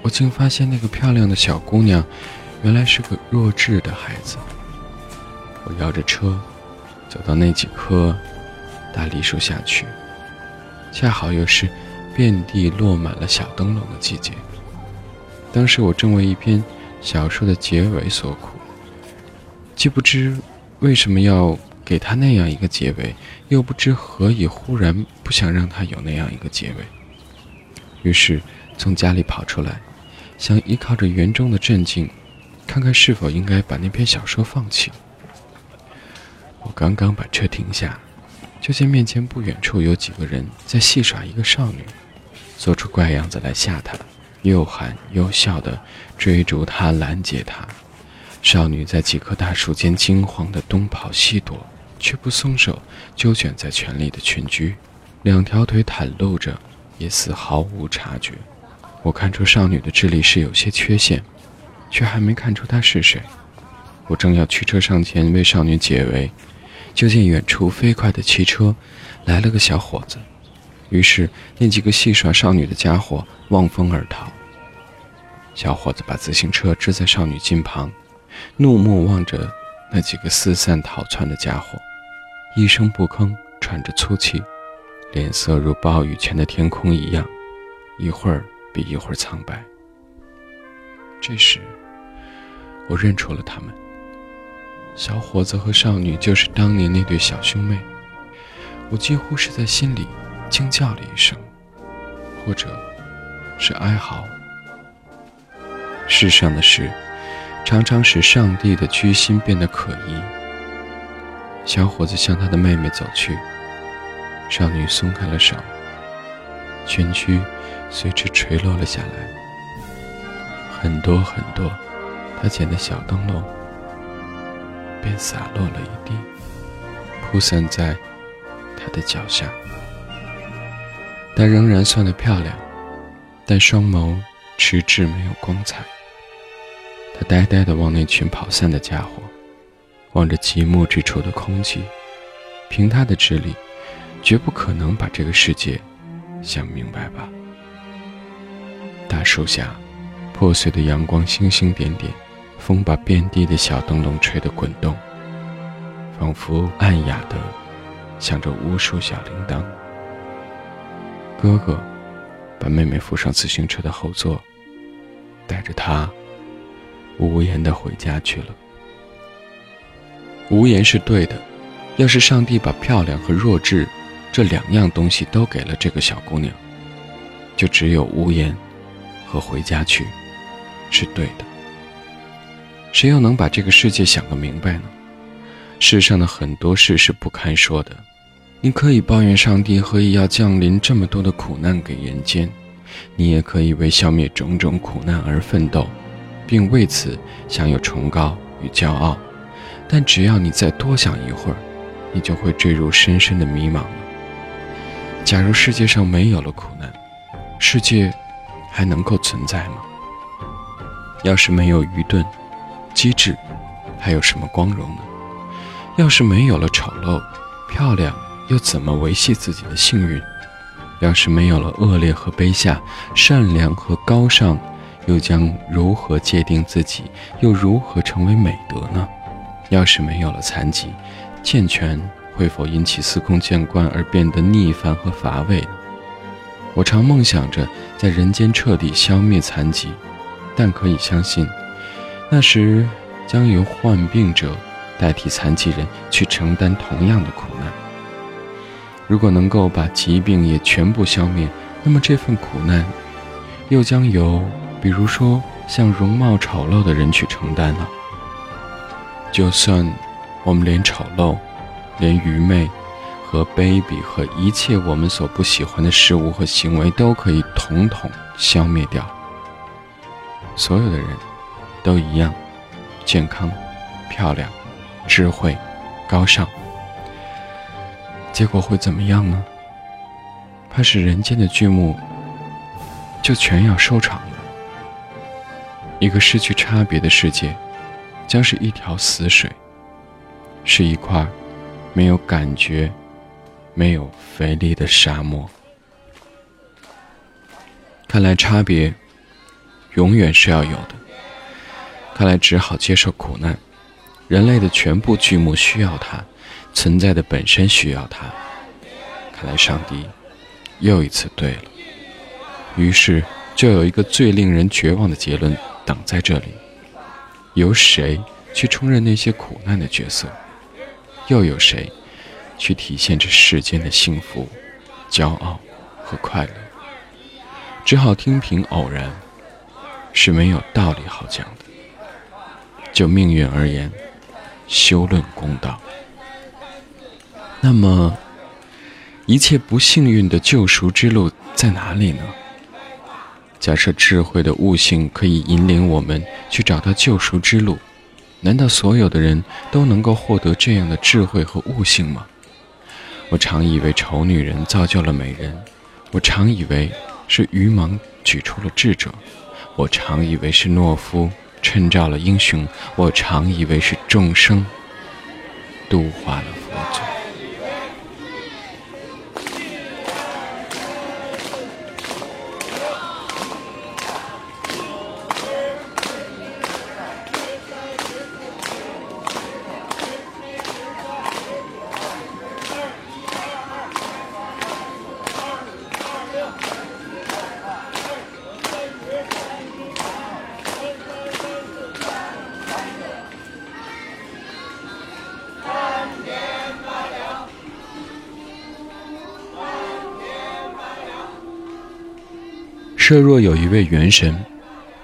我竟发现那个漂亮的小姑娘，原来是个弱智的孩子。我摇着车，走到那几棵。大梨树下去，恰好又是遍地落满了小灯笼的季节。当时我正为一篇小说的结尾所苦，既不知为什么要给他那样一个结尾，又不知何以忽然不想让他有那样一个结尾。于是从家里跑出来，想依靠着园中的镇静，看看是否应该把那篇小说放弃。我刚刚把车停下。就见面前不远处有几个人在戏耍一个少女，做出怪样子来吓她，又喊又笑的追逐她、拦截她。少女在几棵大树间惊慌的东跑西躲，却不松手，就卷在圈里的群居，两条腿袒露着，也似毫无察觉。我看出少女的智力是有些缺陷，却还没看出她是谁。我正要驱车上前为少女解围。就见远处飞快的汽车，来了个小伙子，于是那几个戏耍少女的家伙望风而逃。小伙子把自行车支在少女近旁，怒目望着那几个四散逃窜的家伙，一声不吭，喘着粗气，脸色如暴雨前的天空一样，一会儿比一会儿苍白。这时，我认出了他们。小伙子和少女就是当年那对小兄妹。我几乎是在心里惊叫了一声，或者是哀嚎。世上的事，常常使上帝的居心变得可疑。小伙子向他的妹妹走去，少女松开了手，裙裾随之垂落了下来。很多很多，他捡的小灯笼便洒落了一地，铺散在他的脚下。她仍然算得漂亮，但双眸迟滞，没有光彩。他呆呆地望那群跑散的家伙，望着极目之处的空气。凭他的智力，绝不可能把这个世界想明白吧？大树下。破碎的阳光，星星点点，风把遍地的小灯笼吹得滚动，仿佛暗哑的响着无数小铃铛。哥哥把妹妹扶上自行车的后座，带着她无言的回家去了。无言是对的，要是上帝把漂亮和弱智这两样东西都给了这个小姑娘，就只有无言和回家去。是对的。谁又能把这个世界想个明白呢？世上的很多事是不堪说的。你可以抱怨上帝何以要降临这么多的苦难给人间，你也可以为消灭种种苦难而奋斗，并为此享有崇高与骄傲。但只要你再多想一会儿，你就会坠入深深的迷茫了。假如世界上没有了苦难，世界还能够存在吗？要是没有愚钝、机智，还有什么光荣呢？要是没有了丑陋、漂亮，又怎么维系自己的幸运？要是没有了恶劣和卑下、善良和高尚，又将如何界定自己？又如何成为美德呢？要是没有了残疾、健全，会否引起司空见惯而变得逆反和乏味呢？我常梦想着在人间彻底消灭残疾。但可以相信，那时将由患病者代替残疾人去承担同样的苦难。如果能够把疾病也全部消灭，那么这份苦难又将由，比如说像容貌丑陋的人去承担了。就算我们连丑陋、连愚昧和卑鄙和一切我们所不喜欢的事物和行为都可以统统消灭掉。所有的人，都一样，健康、漂亮、智慧、高尚。结果会怎么样呢？怕是人间的剧目就全要收场了。一个失去差别的世界，将是一条死水，是一块没有感觉、没有肥力的沙漠。看来差别。永远是要有的。看来只好接受苦难。人类的全部剧目需要它，存在的本身需要它。看来上帝又一次对了。于是就有一个最令人绝望的结论等在这里：由谁去充任那些苦难的角色？又有谁去体现这世间的幸福、骄傲和快乐？只好听凭偶然。是没有道理好讲的。就命运而言，休论公道。那么，一切不幸运的救赎之路在哪里呢？假设智慧的悟性可以引领我们去找到救赎之路，难道所有的人都能够获得这样的智慧和悟性吗？我常以为丑女人造就了美人，我常以为是愚盲举出了智者。我常以为是懦夫衬照了英雄，我常以为是众生度化了佛祖。设若有一位元神，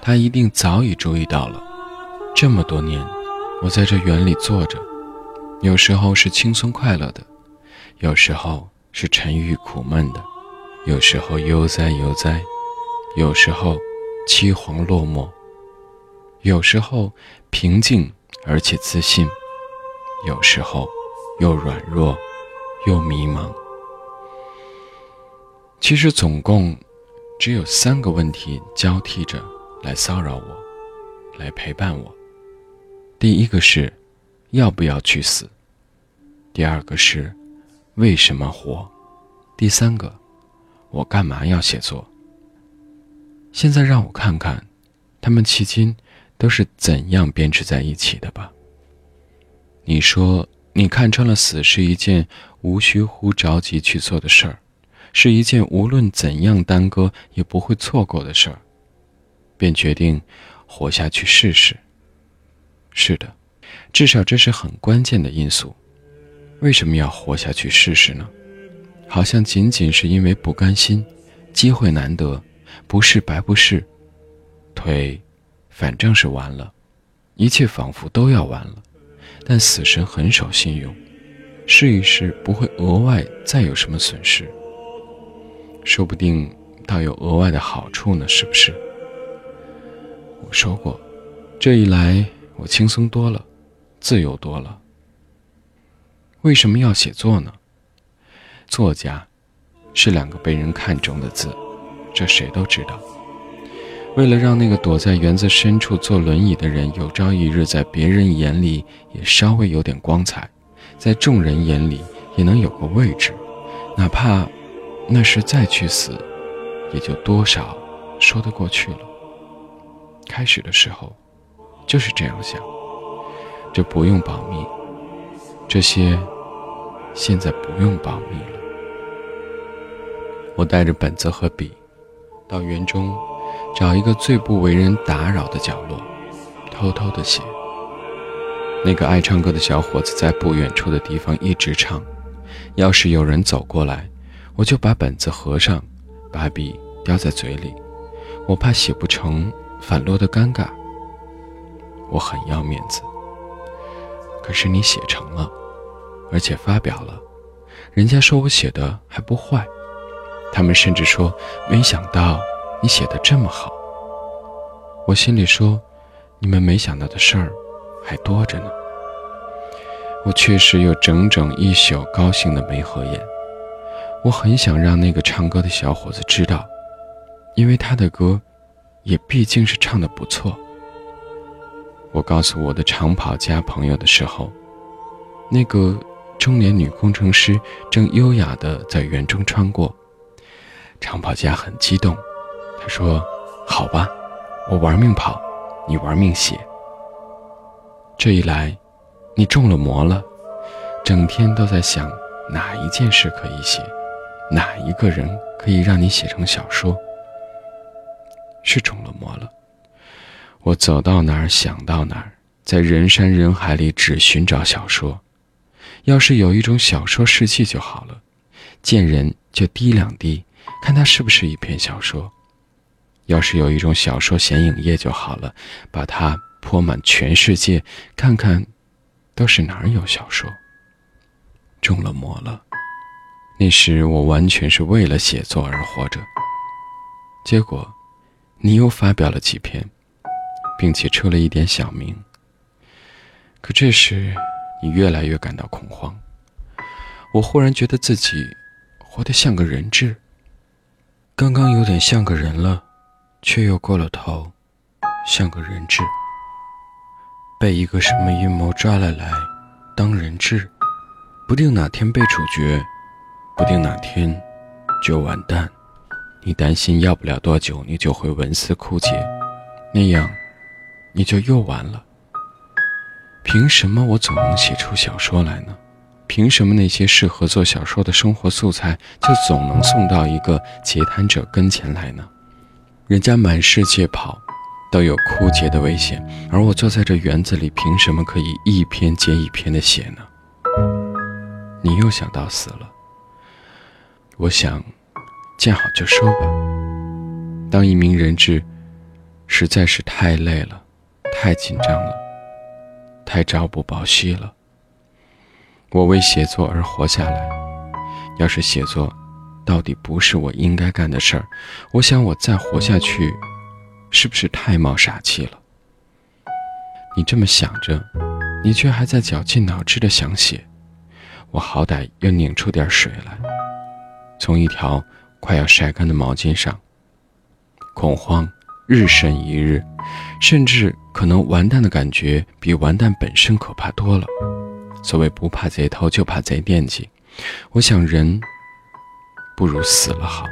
他一定早已注意到了。这么多年，我在这园里坐着，有时候是轻松快乐的，有时候是沉郁苦闷的，有时候悠哉悠哉，有时候凄惶落寞，有时候平静而且自信，有时候又软弱又迷茫。其实总共只有三个问题交替着来骚扰我，来陪伴我。第一个是，要不要去死？第二个是，为什么活？第三个，我干嘛要写作？现在让我看看，他们迄今都是怎样编织在一起的吧。你说你看穿了死是一件无需乎着急去做的事儿。是一件无论怎样耽搁也不会错过的事儿，便决定活下去试试。是的，至少这是很关键的因素。为什么要活下去试试呢？好像仅仅是因为不甘心，机会难得，不试白不试。腿，反正是完了，一切仿佛都要完了。但死神很守信用，试一试不会额外再有什么损失。说不定倒有额外的好处呢，是不是？我说过，这一来我轻松多了，自由多了。为什么要写作呢？作家是两个被人看重的字，这谁都知道。为了让那个躲在园子深处坐轮椅的人有朝一日在别人眼里也稍微有点光彩，在众人眼里也能有个位置，哪怕……那时再去死，也就多少说得过去了。开始的时候就是这样想，这不用保密，这些现在不用保密了。我带着本子和笔，到园中找一个最不为人打扰的角落，偷偷的写。那个爱唱歌的小伙子在不远处的地方一直唱，要是有人走过来。我就把本子合上，把笔叼在嘴里，我怕写不成反落的尴尬。我很要面子。可是你写成了，而且发表了，人家说我写的还不坏，他们甚至说没想到你写的这么好。我心里说，你们没想到的事儿还多着呢。我确实有整整一宿高兴的没合眼。我很想让那个唱歌的小伙子知道，因为他的歌，也毕竟是唱的不错。我告诉我的长跑家朋友的时候，那个中年女工程师正优雅地在园中穿过。长跑家很激动，他说：“好吧，我玩命跑，你玩命写。这一来，你中了魔了，整天都在想哪一件事可以写。”哪一个人可以让你写成小说？是中了魔了。我走到哪儿想到哪儿，在人山人海里只寻找小说。要是有一种小说事迹就好了，见人就滴两滴，看它是不是一篇小说。要是有一种小说显影液就好了，把它泼满全世界，看看都是哪儿有小说。中了魔了。那时我完全是为了写作而活着。结果，你又发表了几篇，并且出了一点小名。可这时，你越来越感到恐慌。我忽然觉得自己活得像个人质。刚刚有点像个人了，却又过了头，像个人质。被一个什么阴谋抓了来，当人质，不定哪天被处决。不定哪天就完蛋，你担心要不了多久你就会文思枯竭，那样你就又完了。凭什么我总能写出小说来呢？凭什么那些适合做小说的生活素材就总能送到一个截瘫者跟前来呢？人家满世界跑，都有枯竭的危险，而我坐在这园子里，凭什么可以一篇接一篇的写呢？你又想到死了。我想，见好就收吧。当一名人质，实在是太累了，太紧张了，太朝不保夕了。我为写作而活下来，要是写作到底不是我应该干的事儿，我想我再活下去，是不是太冒傻气了？你这么想着，你却还在绞尽脑汁的想写，我好歹又拧出点水来，从一条快要晒干的毛巾上。恐慌日甚一日，甚至可能完蛋的感觉比完蛋本身可怕多了。所谓不怕贼偷，就怕贼惦记。我想，人不如死了好，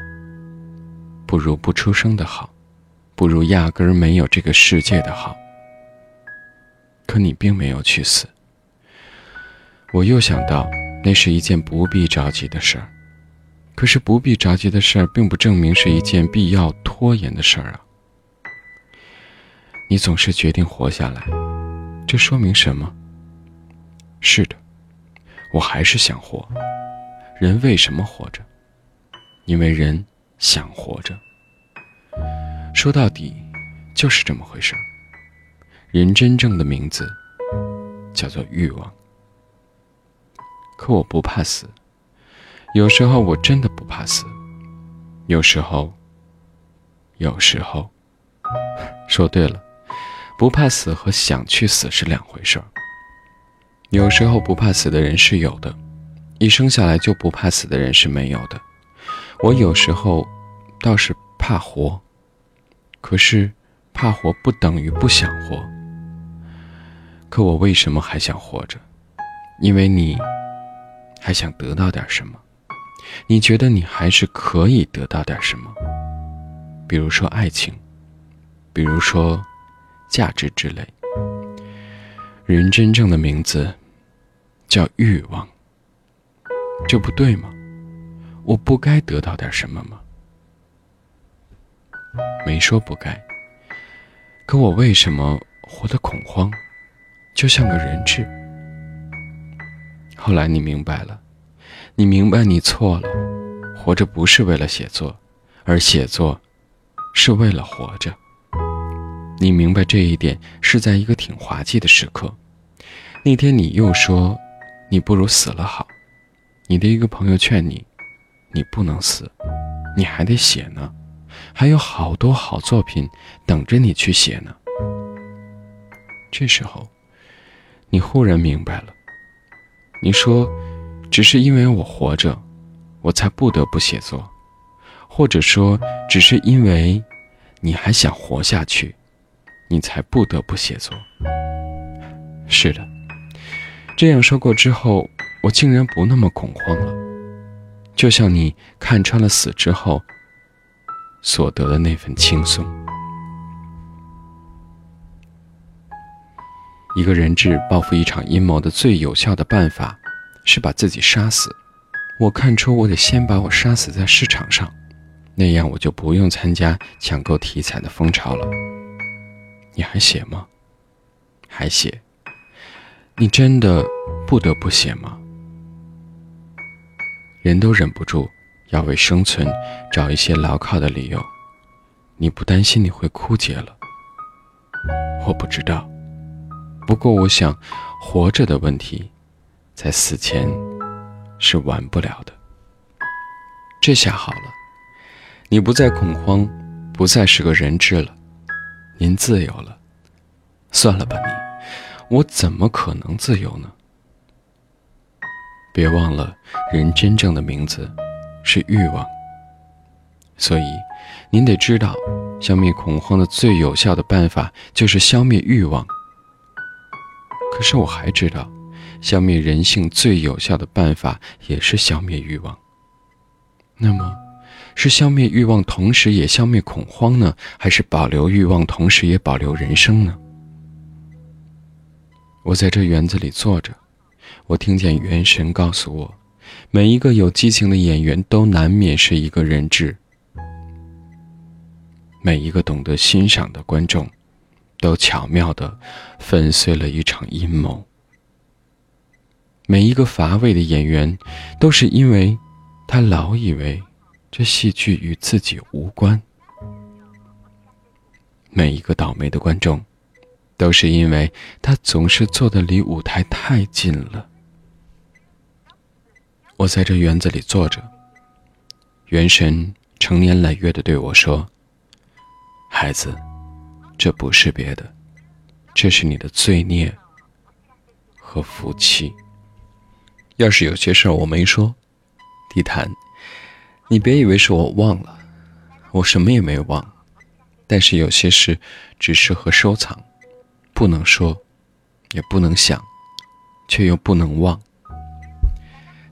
不如不出生的好，不如压根儿没有这个世界的好。可你并没有去死。我又想到，那是一件不必着急的事儿。可是不必着急的事儿，并不证明是一件必要拖延的事儿啊。你总是决定活下来，这说明什么？是的，我还是想活。人为什么活着？因为人想活着。说到底，就是这么回事儿。人真正的名字叫做欲望。可我不怕死。有时候我真的不怕死。有时候，有时候，说对了，不怕死和想去死是两回事儿。有时候不怕死的人是有的，一生下来就不怕死的人是没有的。我有时候倒是怕活，可是怕活不等于不想活。可我为什么还想活着？因为你还想得到点什么，你觉得你还是可以得到点什么，比如说爱情，比如说价值之类。人真正的名字叫欲望，这不对吗？我不该得到点什么吗？没说不该。可我为什么活得恐慌，就像个人质？后来你明白了，你明白你错了，活着不是为了写作，而写作是为了活着。你明白这一点是在一个挺滑稽的时刻。那天你又说，你不如死了好。你的一个朋友劝你，你不能死，你还得写呢，还有好多好作品等着你去写呢。这时候，你忽然明白了。你说，只是因为我活着，我才不得不写作，或者说，只是因为你还想活下去。你才不得不写作。是的，这样说过之后，我竟然不那么恐慌了，就像你看穿了死之后所得的那份轻松。一个人质报复一场阴谋的最有效的办法，是把自己杀死。我看出，我得先把我杀死在市场上，那样我就不用参加抢购题材的风潮了。你还写吗？还写？你真的不得不写吗？人都忍不住要为生存找一些牢靠的理由。你不担心你会枯竭了？我不知道。不过我想，活着的问题，在死前是完不了的。这下好了，你不再恐慌，不再是个人质了。您自由了，算了吧你，我怎么可能自由呢？别忘了，人真正的名字是欲望。所以，您得知道，消灭恐慌的最有效的办法就是消灭欲望。可是我还知道，消灭人性最有效的办法也是消灭欲望。那么。是消灭欲望，同时也消灭恐慌呢，还是保留欲望，同时也保留人生呢？我在这园子里坐着，我听见元神告诉我，每一个有激情的演员都难免是一个人质，每一个懂得欣赏的观众，都巧妙地粉碎了一场阴谋。每一个乏味的演员，都是因为他老以为。这戏剧与自己无关，每一个倒霉的观众，都是因为他总是坐的离舞台太近了。我在这园子里坐着，元神成年累月的对我说：“孩子，这不是别的，这是你的罪孽和福气。要是有些事儿我没说，地毯，你别以为是我忘了，我什么也没忘。”但是有些事只适合收藏，不能说，也不能想，却又不能忘。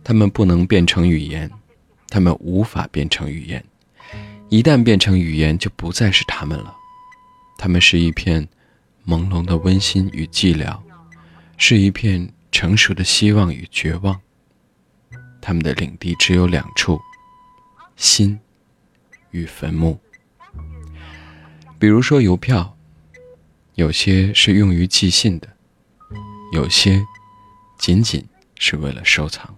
它们不能变成语言，它们无法变成语言。一旦变成语言，就不再是他们了。它们是一片朦胧的温馨与寂寥，是一片成熟的希望与绝望。他们的领地只有两处：心与坟墓。比如说邮票，有些是用于寄信的，有些仅仅是为了收藏。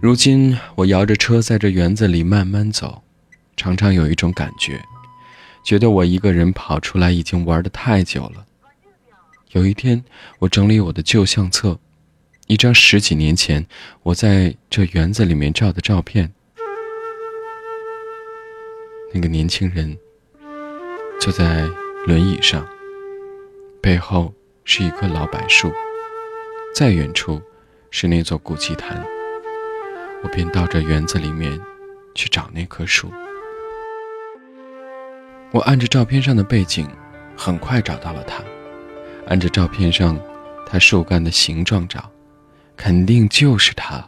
如今我摇着车在这园子里慢慢走，常常有一种感觉，觉得我一个人跑出来已经玩的太久了。有一天，我整理我的旧相册，一张十几年前我在这园子里面照的照片。那个年轻人坐在轮椅上，背后是一棵老柏树，再远处是那座古祭坛。我便到这园子里面去找那棵树。我按着照片上的背景，很快找到了它；按着照片上它树干的形状找，肯定就是它。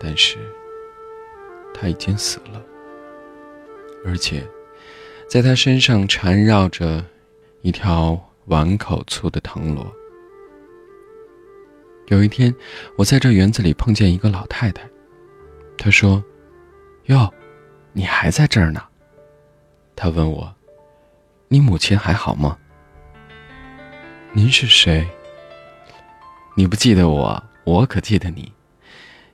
但是，它已经死了。而且，在他身上缠绕着一条碗口粗的藤萝。有一天，我在这园子里碰见一个老太太，她说：“哟，你还在这儿呢？”她问我：“你母亲还好吗？”您是谁？你不记得我，我可记得你。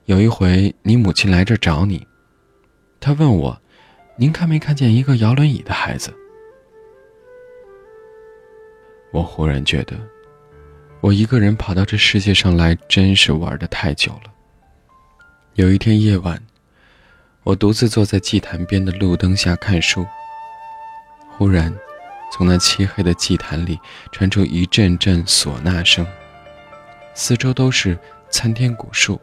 有一回，你母亲来这找你，她问我。您看没看见一个摇轮椅的孩子？我忽然觉得，我一个人跑到这世界上来，真是玩的太久了。有一天夜晚，我独自坐在祭坛边的路灯下看书。忽然，从那漆黑的祭坛里传出一阵阵唢呐声，四周都是参天古树，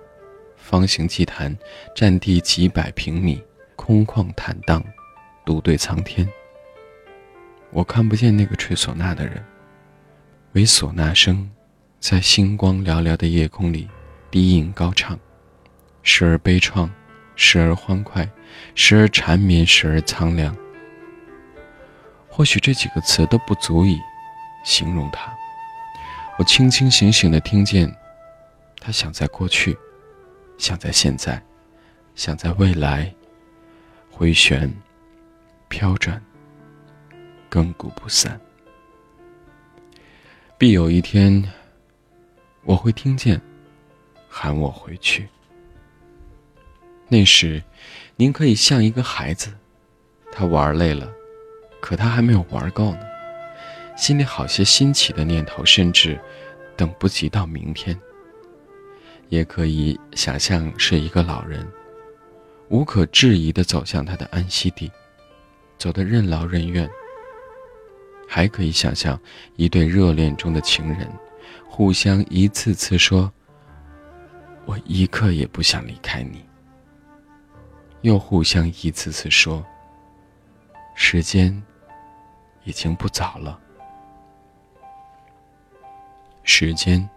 方形祭坛占地几百平米。空旷坦荡，独对苍天。我看不见那个吹唢呐的人，唯唢呐声在星光寥寥的夜空里低吟高唱，时而悲怆，时而欢快，时而缠绵，时而苍凉。或许这几个词都不足以形容他。我清清醒醒地听见，他想在过去，想在现在，想在未来。回旋，飘转，亘古不散。必有一天，我会听见，喊我回去。那时，您可以像一个孩子，他玩累了，可他还没有玩够呢，心里好些新奇的念头，甚至等不及到明天。也可以想象是一个老人。无可置疑地走向他的安息地，走得任劳任怨。还可以想象一对热恋中的情人，互相一次次说：“我一刻也不想离开你。”又互相一次次说：“时间已经不早了，时间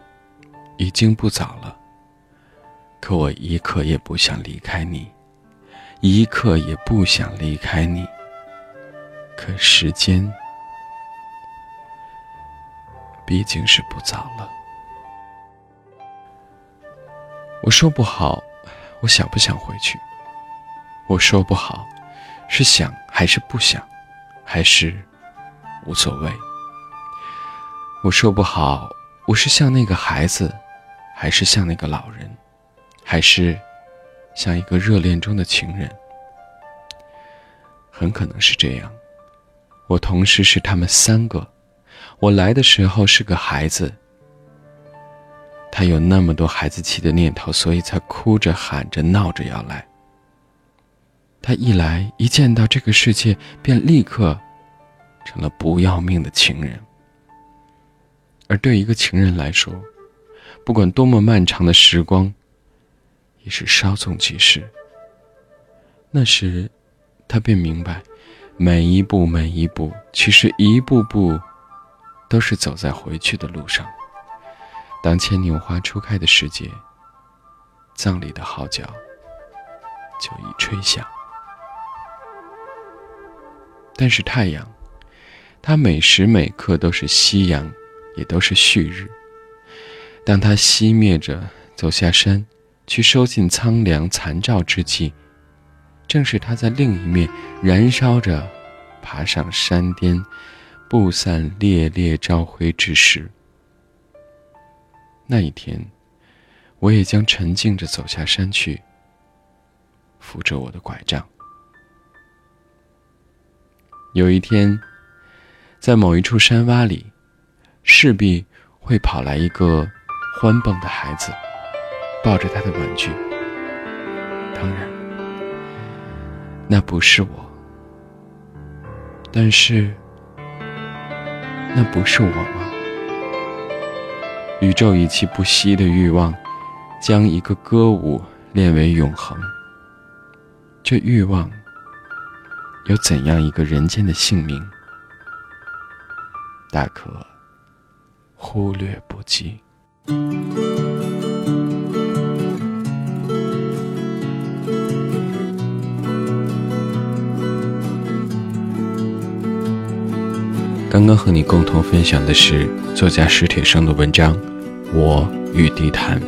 已经不早了。”可我一刻也不想离开你。一刻也不想离开你，可时间毕竟是不早了。我说不好，我想不想回去？我说不好，是想还是不想，还是无所谓？我说不好，我是像那个孩子，还是像那个老人，还是？像一个热恋中的情人，很可能是这样。我同时是他们三个。我来的时候是个孩子。他有那么多孩子气的念头，所以才哭着喊着闹着要来。他一来，一见到这个世界，便立刻成了不要命的情人。而对一个情人来说，不管多么漫长的时光，也是稍纵即逝。那时，他便明白，每一步每一步，其实一步步，都是走在回去的路上。当牵牛花初开的时节，葬礼的号角就已吹响。但是太阳，它每时每刻都是夕阳，也都是旭日。当它熄灭着，走下山，去收尽苍凉残照之际，正是它在另一面燃烧着，爬上山巅，布散烈烈朝晖之时。那一天，我也将沉静着走下山去，扶着我的拐杖。有一天，在某一处山洼里，势必会跑来一个欢蹦的孩子，抱着他的玩具。当然，那不是我，但是，那不是我吗？宇宙以其不息的欲望，将一个歌舞练为永恒。这欲望有怎样一个人间的姓名？大可忽略不计。刚刚和你共同分享的是作家史铁生的文章《我与地坛》，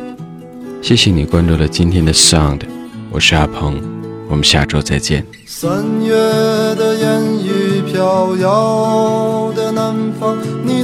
谢谢你关注了今天的 Sound，我是阿鹏，我们下周再见。三月的烟雨飘摇，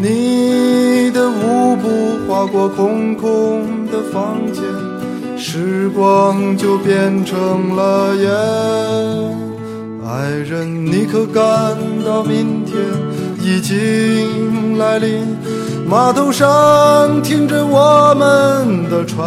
你的舞步划过空空的房间，时光就变成了烟。爱人，你可感到明天？已经来临，码头上停着我们的船。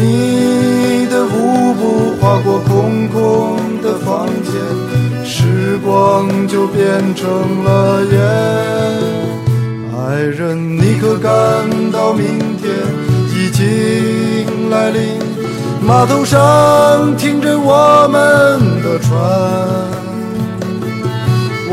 你的舞步划过空空的房间，时光就变成了烟。爱人，你可感到明天已经来临？码头上停着我们的船，